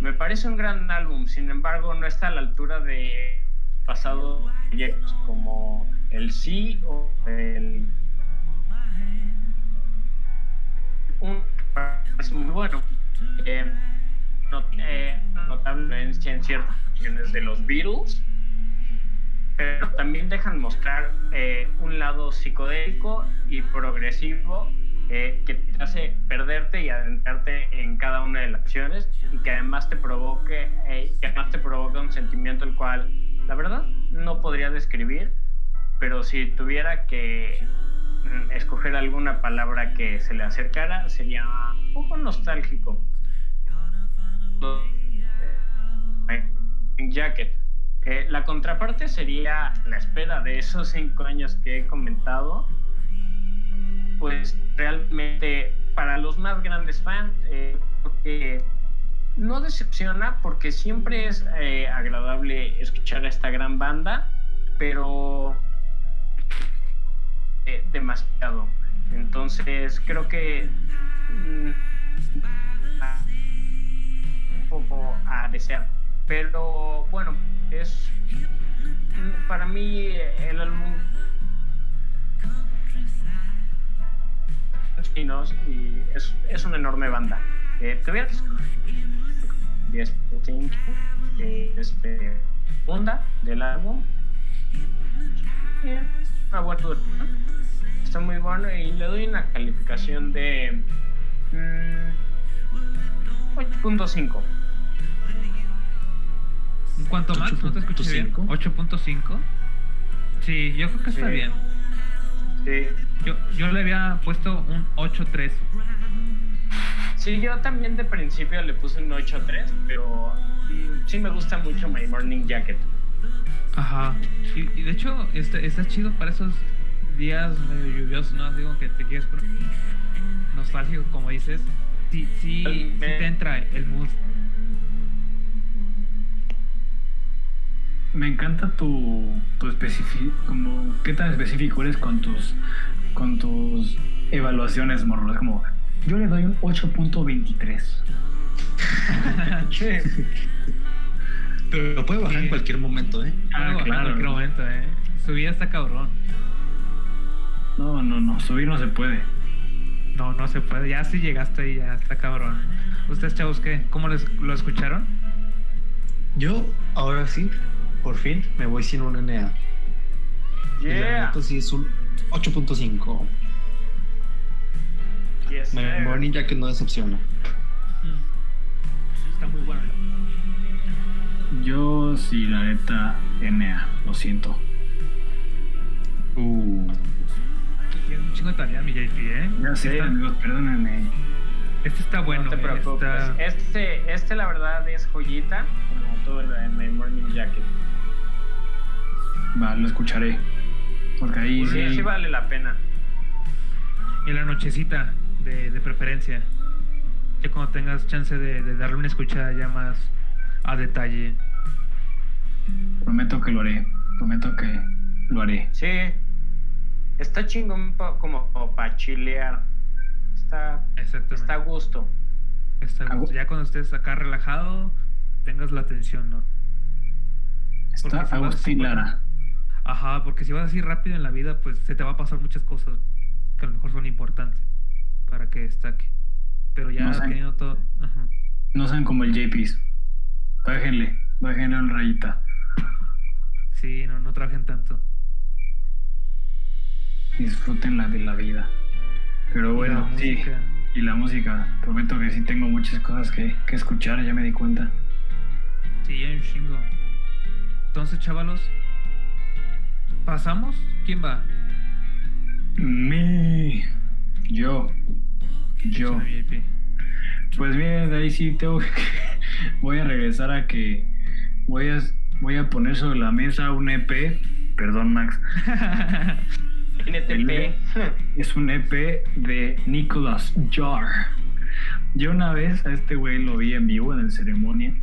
Me parece un gran álbum, sin embargo no está a la altura de pasados proyectos como el Sí o el un es muy bueno. Eh, not- eh, en ciertas canciones de los Beatles, pero también dejan mostrar eh, un lado psicodélico y progresivo eh, que te hace perderte y adentrarte en cada una de las acciones y que además te provoque eh, que además te provoca un sentimiento el cual la verdad no podría describir pero si tuviera que mm, escoger alguna palabra que se le acercara sería un poco nostálgico eh, Jacket. La contraparte sería la espera de esos cinco años que he comentado. Pues realmente para los más grandes fans, eh, porque no decepciona porque siempre es eh, agradable escuchar a esta gran banda, pero eh, demasiado. Entonces creo que mm, un poco a desear. Pero bueno, es para mí el álbum chinos y es, es una enorme banda. Eh, tuviera que escoger 10.5 que es eh, segunda del álbum. Una buena. Está muy bueno y le doy una calificación de mm, 8.5. ¿Cuánto más? ¿No te escuché bien? 8.5. Sí, yo creo que está Sí. bien. Sí, Yo, yo le había puesto un 8.3. sí Sí, yo también de principio le puse un 8-3, pero mm, sí me gusta mucho My Morning Jacket. Ajá. Y, y de hecho, este, está chido para esos días medio lluviosos, ¿no? Digo que te quieres poner nostálgico, como dices. Sí, sí, sí te entra el mood. Me encanta tu, tu específico, como qué tan específico eres con tus con tus evaluaciones, morro. Es como, yo le doy un 8.23. <laughs> Pero lo puede bajar en cualquier momento, ¿eh? Ah, claro. En cualquier momento, ¿eh? Su vida está cabrón. No, no, no, subir no se puede. No, no se puede. Ya si llegaste ahí, ya está cabrón. ¿Ustedes, chavos, qué? ¿Cómo les, lo escucharon? Yo, ahora sí, por fin, me voy sin un NA. Y la Yeah. neta sí es un 8.5. Yes. Morning Jacket no decepciona. Mm. Está muy bueno. Yo sí, la neta, NA, lo siento. Uh. Tiene un chingo de tarea, mi JP, ¿eh? Ya sé, amigos, perdónenme. Este está bueno, no te ¿eh? preocupes. Está- Este, este la verdad es joyita, como todo lo de My Morning Jacket. Va, lo escucharé. Porque ahí Sí, sí. sí vale la pena. En la nochecita, de, de preferencia. Ya cuando tengas chance de, de darle una escuchada ya más a detalle. Prometo que lo haré. Prometo que lo haré. Sí. Está chingón como, para chilear. Está, Exactamente. está a gusto. Está a gusto. Ya cuando estés acá relajado, tengas la atención, ¿no? Está Porque si vas Agustín así, Lara. Ajá, porque si vas así rápido en la vida, pues se te va a pasar muchas cosas que a lo mejor son importantes para que destaque. Pero ya No teniendo todo. Ajá. No sean como el JP's. Bájenle, bájenle una rayita. Sí, no, no trabajen tanto. Disfruten la de la vida. Pero bueno, sí. música. Y la música. Prometo que sí tengo muchas cosas que, que escuchar, ya me di cuenta. Sí, hay un chingo. Entonces, chavalos, ¿pasamos? ¿Quién va? Me. Yo. Yo. Pues bien, de ahí sí tengo que... <laughs> Voy a regresar a que... Voy a, voy a poner sobre la mesa un EP. Perdón, Max. <laughs> NTP. Es un EP de Nicholas Jar. Yo una vez a este güey lo vi en vivo en el ceremonia.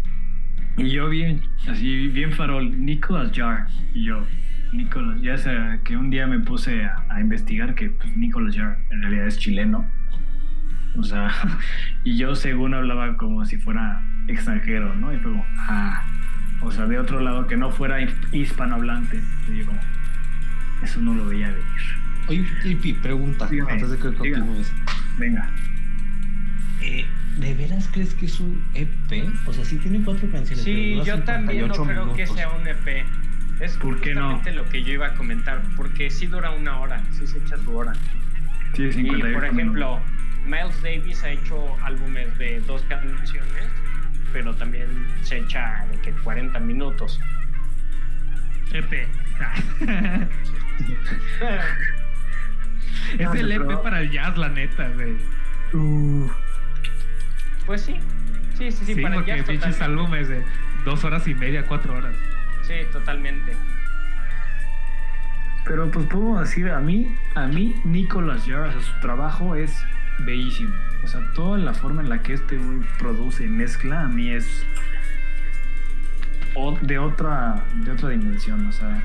Y yo bien, así bien farol, Nicholas Jar. Y yo, Nicholas, ya sea que un día me puse a, investigar que pues, Nicholas Jar en realidad es chileno. O sea, <laughs> y yo según hablaba como si fuera extranjero, ¿no? Y fue como, ah, o sea, de otro lado que no fuera his- hispanohablante. Yo como, eso no lo veía venir. Oye, JP, pregunta, Dígame, antes de que continúes. Venga. Eh, ¿De veras crees que es un EP? O sea, sí tiene cuatro canciones. Sí, yo también no 58 creo que sea un EP. Es ¿Por qué no? justamente lo que yo iba a comentar, porque sí dura una hora, sí se echa su hora. Sí, Y 58 por ejemplo. Miles Davis ha hecho álbumes de dos canciones, pero también se echa de que 40 minutos. EP. <laughs> <laughs> es No, el EP para el jazz, la neta, güey. Uh, Pues sí, sí, sí, sí, Sí, para porque jazz pinches totalmente. álbumes de dos horas y media, cuatro horas. Sí, totalmente. pero pues puedo decir, a mí, a mí, Nicolas Jar, o sea, su trabajo es bellísimo. O sea, toda la forma en la que este güey produce y mezcla, a mí es o- de otra, de otra dimensión. O sea,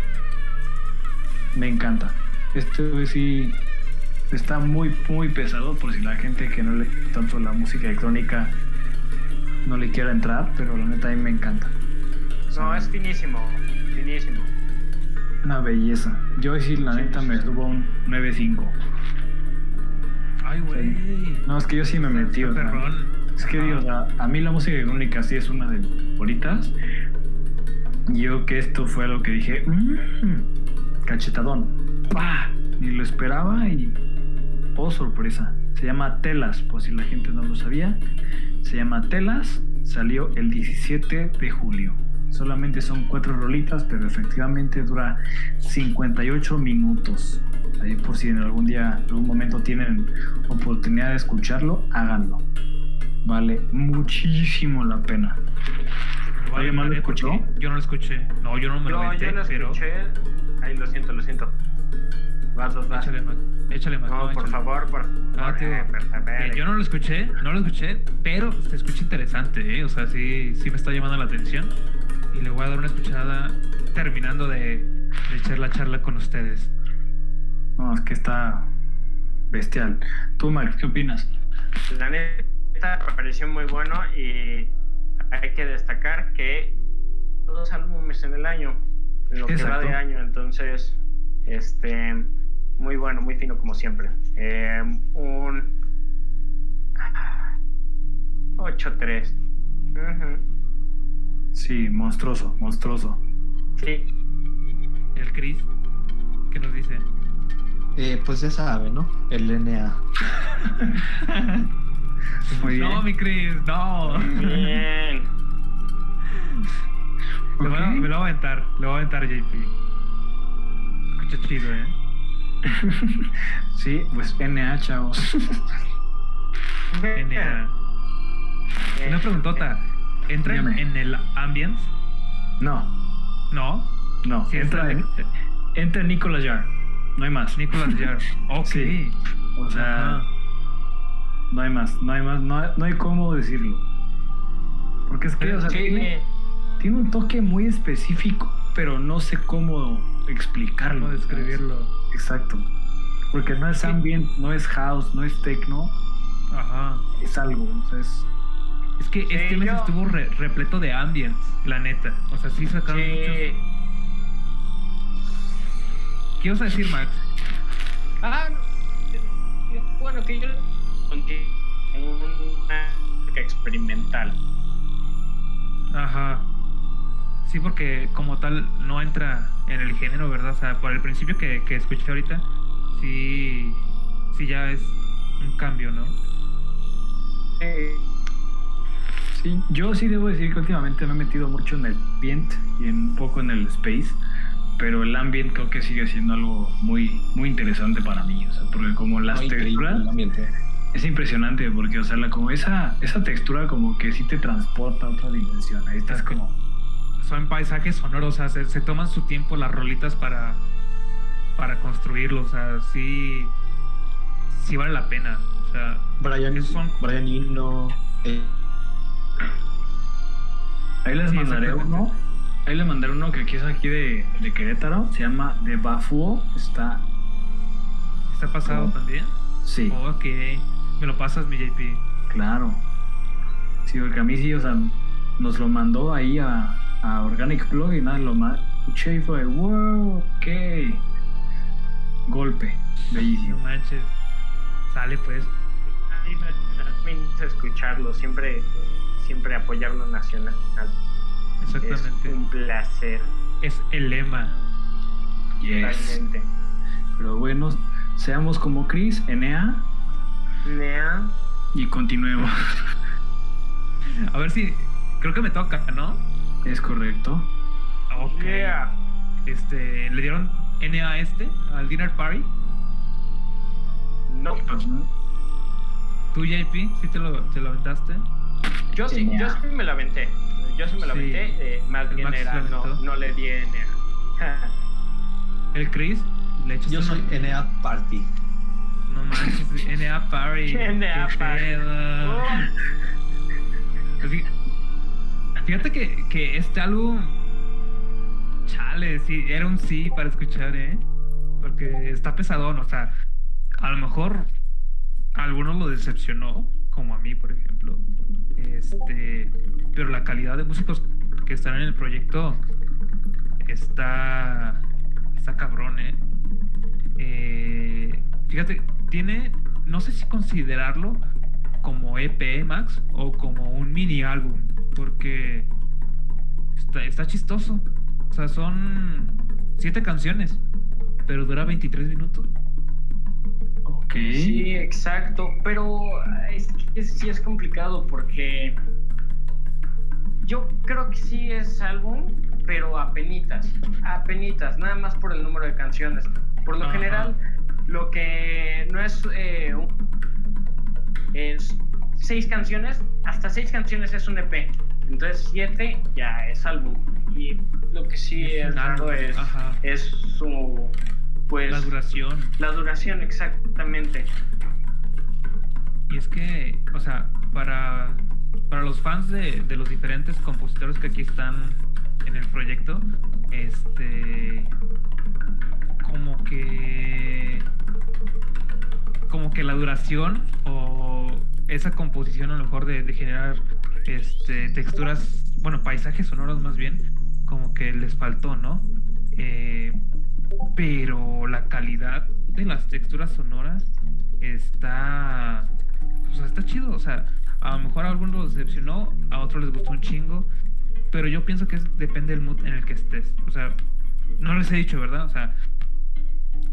me encanta. Este sí está muy, muy pesado por si la gente que no le tanto la música electrónica no le quiera entrar, pero la neta a mí me encanta. O sea, No, es finísimo, finísimo. Una belleza. Yo sí, la Sí, neta, sí, me subo un 9.5. Ay, güey. No, es que yo sí me metí. O sea, es que digo, o sea, a mí la música electrónica sí es una de mis favoritas. Yo que esto fue lo que dije, "Mm, cachetadón. ¡Pah! Ni lo esperaba y. Oh, sorpresa. Se llama Telas, por si la gente no lo sabía. Se llama Telas. Salió el 17 de julio. Solamente son cuatro rolitas, pero efectivamente dura 58 minutos. Ahí por si en algún día, algún momento tienen oportunidad de escucharlo, háganlo. vale muchísimo la pena. ¿Alguien más lo escuchó? Yo no lo escuché. No, yo no me lo No, aventé, yo no pero. escuché. Ay, lo siento, lo siento. Vas, vas, vas. Échale más. Échale más. No, por échale. favor, por favor. tío, eh, eh, yo no lo escuché, no lo escuché, pero se escucha interesante, ¿eh? O sea, sí, sí me está llamando la atención. Y le voy a dar una escuchada terminando de, de echar la charla con ustedes. No, es que está bestial. Tú, Max, ¿qué opinas? La neta me pareció muy bueno y hay que destacar que dos álbumes en el año, lo que va de año, entonces, este, muy bueno, muy fino como siempre. Eh, un 8-3. Ujú. Sí, monstruoso, monstruoso. Sí, El Chris, ¿qué nos dice? Eh, pues ya sabe, ¿no? El NA. <laughs> Muy bien. No, mi Chris, no. bien. <laughs> A- me lo voy a aventar, le voy a aventar JP. Escucha chido, ¿eh? <laughs> Sí, pues NA, chavos. <laughs> NA. Eh, Una preguntota. ¿Entra en, Dígame. en el ambience? No, No. no. Sí, entra, en, entra Nicolas Jar. No hay más. Nicolas <laughs> Jar. Ok. Sí. O sea, Ajá. no hay más, no hay más, no hay, no hay cómo decirlo. Porque es que, o sea, sí, tiene, tiene un toque muy específico, pero no sé cómo explicarlo. ¿Cómo describirlo? Exacto. Porque no es ambient, no es house, no es techno, Ajá. es algo. O sea, es, Es que Sí, este mes yo- estuvo re- repleto de ambience, la neta. O sea, sí sacaron muchos. sí. ¿Qué ibas a decir, Max? Ah, no. Bueno, que yo una experimental. Ajá. Sí, porque como tal no entra en el género, ¿verdad? O sea, por el principio que, que escuché ahorita, sí, sí ya es un cambio, ¿no? Eh, sí, yo sí debo decir que últimamente me he metido mucho en el ambient y en un poco en el space, pero el ambient creo que sigue siendo algo muy, muy interesante para mí. O sea, porque como las texturas el ambiente. es impresionante, porque, o sea, la, como esa, esa textura como que sí te transporta a otra dimensión. Ahí estás como... Son paisajes sonoros, o sea, se, se toman su tiempo las rolitas para, para construirlos, o sea, sí, sí vale la pena. O sea, Brian, son- Brian Eno. eh, Ahí les Sí, mandaré uno. Ahí les mandaré uno que aquí es aquí de, de Querétaro. Se llama The Bafuo. Está. ¿está pasado ¿Cómo? también? Sí, Ok, me lo pasas, mi JP. claro. Sí, porque a mí sí, o sea, nos lo mandó ahí a, a Organic Blog y nada, lo más escuché y fue, wow, ok. Golpe, No bellísimo. manches. Sale pues. a mí me- gusta escucharlo, siempre, siempre apoyar lo nacional. Exactamente. Es un placer, Es el lema. Yes. Pero bueno, seamos como Chris, Enea, Nea, y continuemos. <laughs> A ver si. Creo que me toca, ¿no? Es correcto. Ok. yeah. Este. ¿Le dieron N a este? Al Dinner Party. No, ¿Tú, JP? ¿Sí te lo, te lo aventaste? yo sí, yo sí me la aventé. Yo sí me la Sí. aventé, eh, más bien era, no, no le di Nea. <laughs> ¿El Chris? ¿Le Yo soy NA Party. No manches, NA Party. <laughs> NA qué Party. Fíjate que, que este álbum. Chale, sí, era un sí para escuchar, ¿eh? Porque está pesadón, o sea, a lo mejor algunos lo decepcionó, como a mí, por ejemplo. Este, pero la calidad de músicos que están en el proyecto está está cabrón, ¿eh? Eh, fíjate, tiene, no sé si considerarlo como EP Max o como un mini álbum, porque está, está chistoso. O sea, son siete canciones, pero dura 23 minutos. Ok. Sí, exacto, pero es que sí es complicado porque yo creo que sí es álbum, pero apenitas, apenitas, nada más por el número de canciones. Por lo Ajá. general, lo que no es, eh, un- es seis canciones, hasta seis canciones es un EP. Entonces siete ya es álbum. Y lo que sí es, raro es, es su pues la duración. La duración, exactamente. Y es que, o sea, para, para los fans de, de los diferentes compositores que aquí están en el proyecto, este como que como que la duración o esa composición a lo mejor de, generar este texturas bueno paisajes sonoros más bien como que les faltó no eh, pero la calidad de las texturas sonoras está o sea, está chido o sea a lo mejor a algunos los decepcionó a otros les gustó un chingo pero yo pienso que depende del mood en el que estés o sea no les he dicho verdad o sea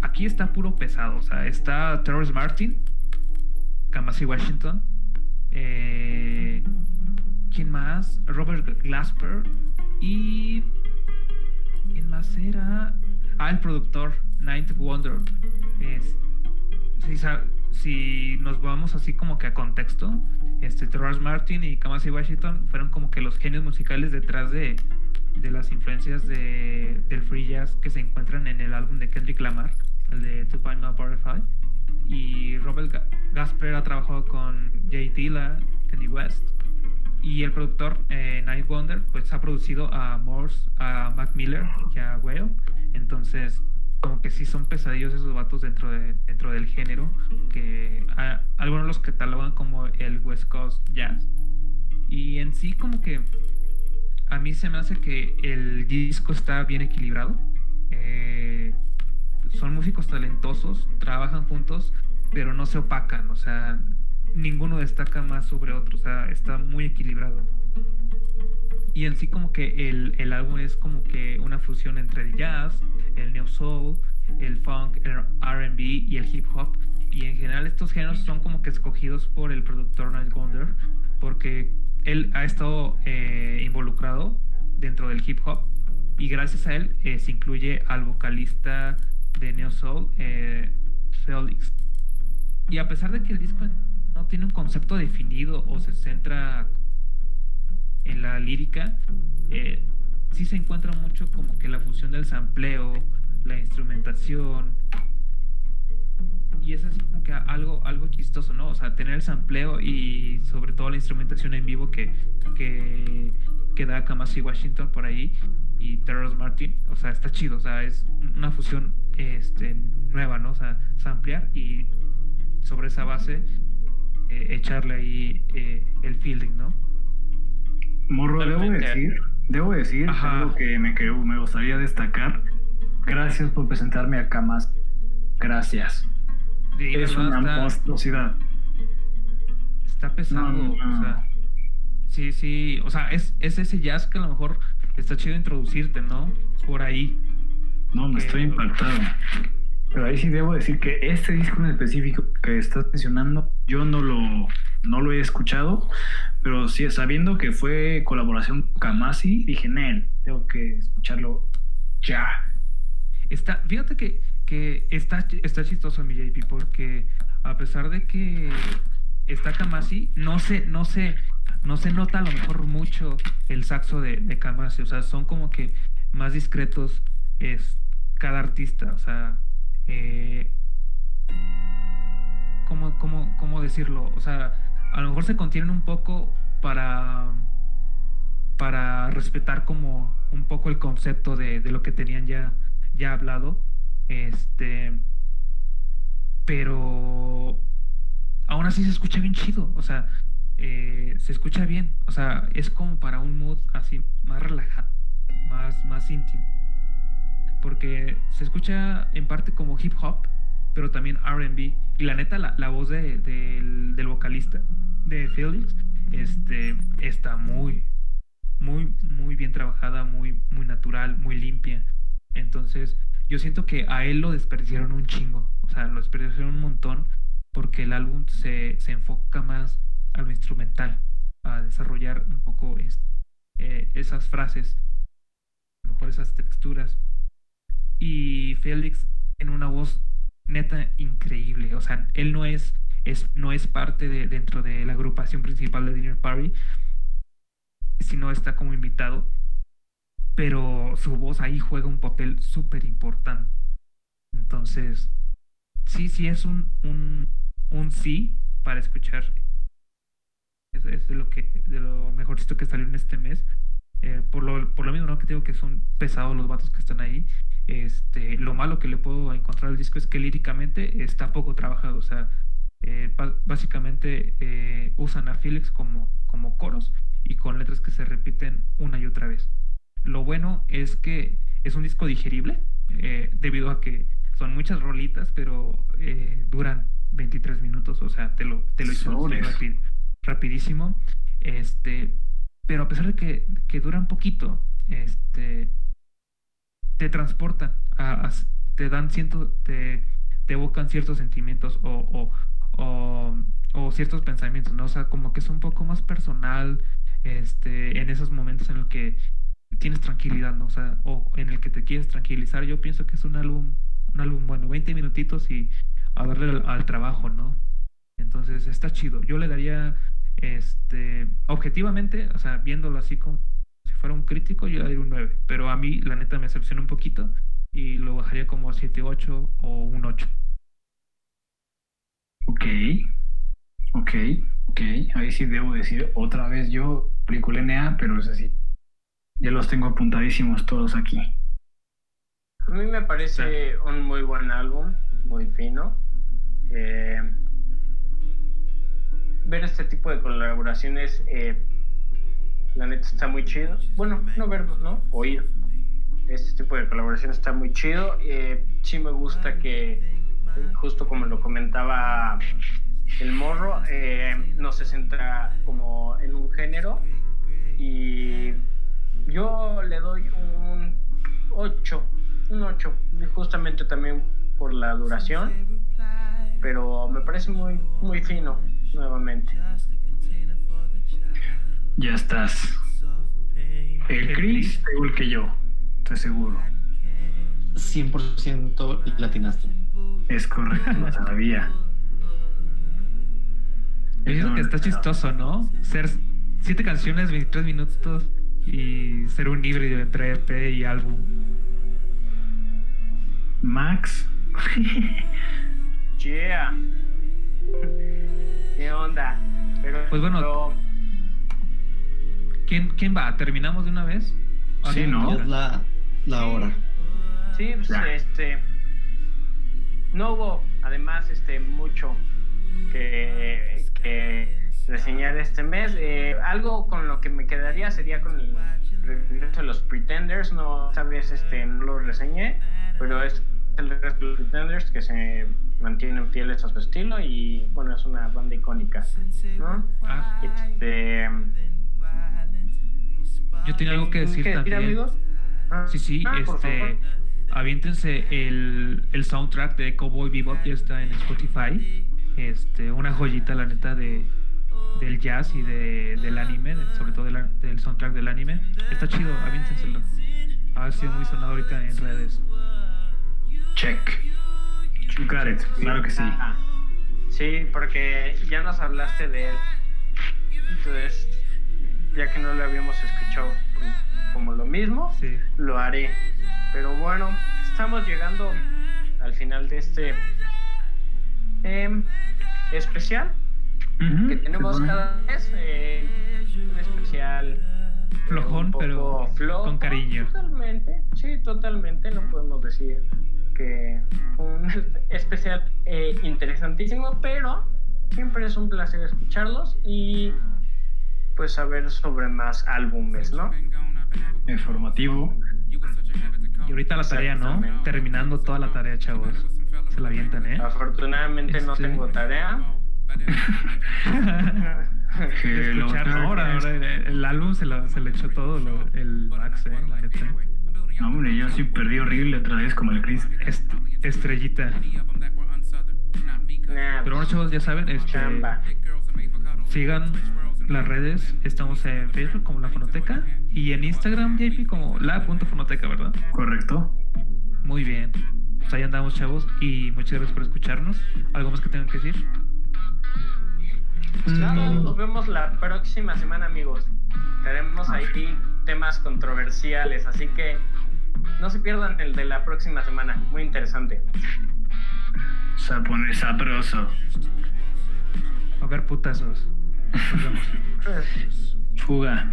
aquí está puro pesado. O sea, está Terrence Martin, Kamasi Washington. Eh, ¿Quién más? Robert Glasper. Y. ¿Quién más era? Ah, el productor, Night Wonder. si, si, nos vamos así como que a contexto, este Terrence Martin y Kamasi Washington fueron como que los genios musicales detrás de, de las influencias de, del free jazz que se encuentran en el álbum de Kendrick Lamar el de Two Point Butterfly. Y Robert Gasper ha trabajado con Jay Dilla, Kenny West. Y el productor eh, Night Wonder pues ha producido a Morse, a Mac Miller y a Whale. Entonces, como que sí son pesadillos esos vatos dentro, de, dentro del género. Que algunos los catalogan como el West Coast Jazz. Y en sí como que a mí se me hace que el disco está bien equilibrado. Eh, son músicos talentosos, trabajan juntos, pero no se opacan, o sea, ninguno destaca más sobre otro, o sea, está muy equilibrado. Y en sí como que el, álbum es como que una fusión entre el jazz, el neo soul, el funk, el RB y el hip hop. Y en general estos géneros son como que escogidos por el productor Night Wonder, porque él ha estado eh, involucrado dentro del hip hop y gracias a él eh, se incluye al vocalista de Neo Soul, eh, Felix. Y a pesar de que el disco no tiene un concepto definido o se centra en la lírica, eh, sí se encuentra mucho como que la función del sampleo, la instrumentación. Y eso es como que algo, algo chistoso, ¿no? O sea, tener el sampleo y sobre todo la instrumentación en vivo que, que, que da Kamasi Washington por ahí y Terrence Martin. O sea, está chido, o sea, es una fusión este, nueva, ¿no? O sea, ampliar y sobre esa base eh, echarle ahí eh, el fielding, ¿no? Morro, debo decir, debo decir algo que me, que me gustaría destacar. Gracias por presentarme acá más. Gracias. es una monstruosidad. Está pesado, o sea. Sí, sí, o sea, es, es ese jazz que a lo mejor está chido introducirte, ¿no? Por ahí. No, me estoy impactado. Pero ahí sí debo decir que este disco en específico que estás mencionando, yo no lo, no lo he escuchado, pero sí, sabiendo que fue colaboración con Kamasi, dije, Nel, tengo que escucharlo ya. Está, fíjate que, que está, está chistoso mi JP, porque a pesar de que está Kamasi, no se, no se, no se nota a lo mejor mucho el saxo de, de Kamasi, o sea, son como que más discretos es cada artista, o sea, eh, ¿cómo, cómo, decirlo? O sea, a lo mejor se contienen un poco para, para respetar como un poco el concepto de, lo que tenían ya, ya hablado, este, pero aún así se escucha bien chido, o sea, eh, se escucha bien, o sea, es como para un mood así más relajado, más, más íntimo porque se escucha en parte como hip hop, pero también RB. Y la neta, la, voz del, vocalista de Felix este, está muy, muy, muy bien trabajada, muy, muy natural, muy limpia. Entonces, yo siento que a él lo desperdiciaron un chingo. O sea, lo desperdiciaron un montón porque el álbum se, enfoca más a instrumental, a desarrollar un poco eh, esas frases, mejor esas texturas y Félix en una voz neta increíble. O sea, él no es es, no es parte de, dentro de la agrupación principal de Dinner Party, sino está como invitado. Pero su voz ahí juega un papel súper importante. Entonces, sí, sí es un, un, un sí para escuchar. Es, es de lo que de lo mejorcito que salió en este mes. Eh, por, lo, por lo mismo, ¿no? Que digo que son pesados los vatos que están ahí. Este, lo malo que le puedo encontrar al disco es que líricamente está poco trabajado. O sea, eh, básicamente eh, usan a Felix como, como coros y con letras que se repiten una y otra vez. Lo bueno es que es un disco digerible, debido a que son muchas rolitas, pero duran 23 minutos. O sea, te lo, te lo rapidísimo. Este, pero a pesar de que, que duran poquito, este, te transportan, te dan ciento, te, evocan ciertos sentimientos o, o, o, ciertos pensamientos, ¿no? O sea, como que es un poco más personal, este, en esos momentos en los que tienes tranquilidad, ¿no? O sea, o en el que te quieres tranquilizar, yo pienso que es un álbum, un álbum bueno, 20 minutitos y a darle al trabajo, ¿no? Entonces está chido. Yo le daría este, objetivamente, o sea, viéndolo así como si fuera un crítico, yo le daría un 9. Pero a mí, la neta, me decepciona un poquito y lo bajaría como 7, 8 o un 8. Ok, ok, ok. Ahí sí debo decir otra vez yo, película NA, pero es así. Ya los tengo apuntadísimos todos aquí. A mí me parece un muy buen álbum, muy fino. Eh, ver este tipo de colaboraciones, eh, la neta está muy chido. Bueno, no verlo, ¿no? Oír. Este tipo de colaboraciones está muy chido. Eh, sí me gusta que, justo como lo comentaba el morro, eh, no se centra como en un género. Y yo le doy un 8, un 8, justamente también por la duración. Pero me parece muy, muy fino nuevamente. Ya estás. El Chris, igual que yo, estoy seguro. 100% latinaste. Es correcto, lo sabía. Dices que está chistoso, ¿no? Ser siete canciones, 23 minutos y ser un híbrido entre EP y álbum. Max. <laughs> yeah. <laughs> ¿Qué onda? Pero, pues bueno. ¿quién, ¿Quién va? ¿Terminamos de una vez? Sí, ¿no? Es la, la hora. Sí, pues este. No hubo, además, este, mucho que, que reseñar este mes. Eh, algo con lo que me quedaría sería con el regreso de los Pretenders. No, esta vez este, no lo reseñé, pero es el regreso de los Pretenders que se mantienen fieles a su estilo y bueno, es una banda icónica, ¿no? Ah. Este, Yo tenía algo que decir también. amigos? Ah. Sí, sí, ah, este, aviéntense el, el soundtrack de Cowboy Bebop, ya está en Spotify. Este, una joyita, la neta, de, del jazz y de, del anime, sobre todo del soundtrack del anime. Está chido, aviéntenselo. Ha sido muy sonado ahorita en redes. Check claro que sí. Sí, porque ya nos hablaste de él. Entonces, ya que no lo habíamos escuchado como lo mismo, lo haré. Pero bueno, estamos llegando al final de este em, especial que tenemos cada vez. Eh, un especial eh, flojón, pero con cariño. Totalmente, sí, totalmente, no podemos decir que un <laughs> especial eh, interesantísimo, pero siempre es un placer escucharlos y pues saber sobre más álbumes, ¿no? Informativo. Y ahorita la tarea, ¿no? Terminando toda la tarea, chavos. Se la avientan, ¿eh? Afortunadamente no este tengo tarea. <laughs> <laughs> escuchar, ahora, el, álbum se, lo, se le echó todo, el Max, ¿eh? La no, hombre, yo sí perdí horrible otra vez como el Chris. estrellita. Pero bueno, chavos, ya saben, este, sigan las redes. Estamos en Facebook como La Fonoteca y en Instagram, JP, como la.fonoteca, ¿verdad? Correcto. Muy bien. Pues ahí andamos, chavos, y muchas gracias por escucharnos. ¿Algo más que tengan que decir? Nada, nos vemos la próxima semana, amigos. Tenemos ahí temas controversiales, así que no se pierdan el de la próxima semana. Muy interesante. Se va a poner sabroso. A ver, putazos. <laughs> Fuga.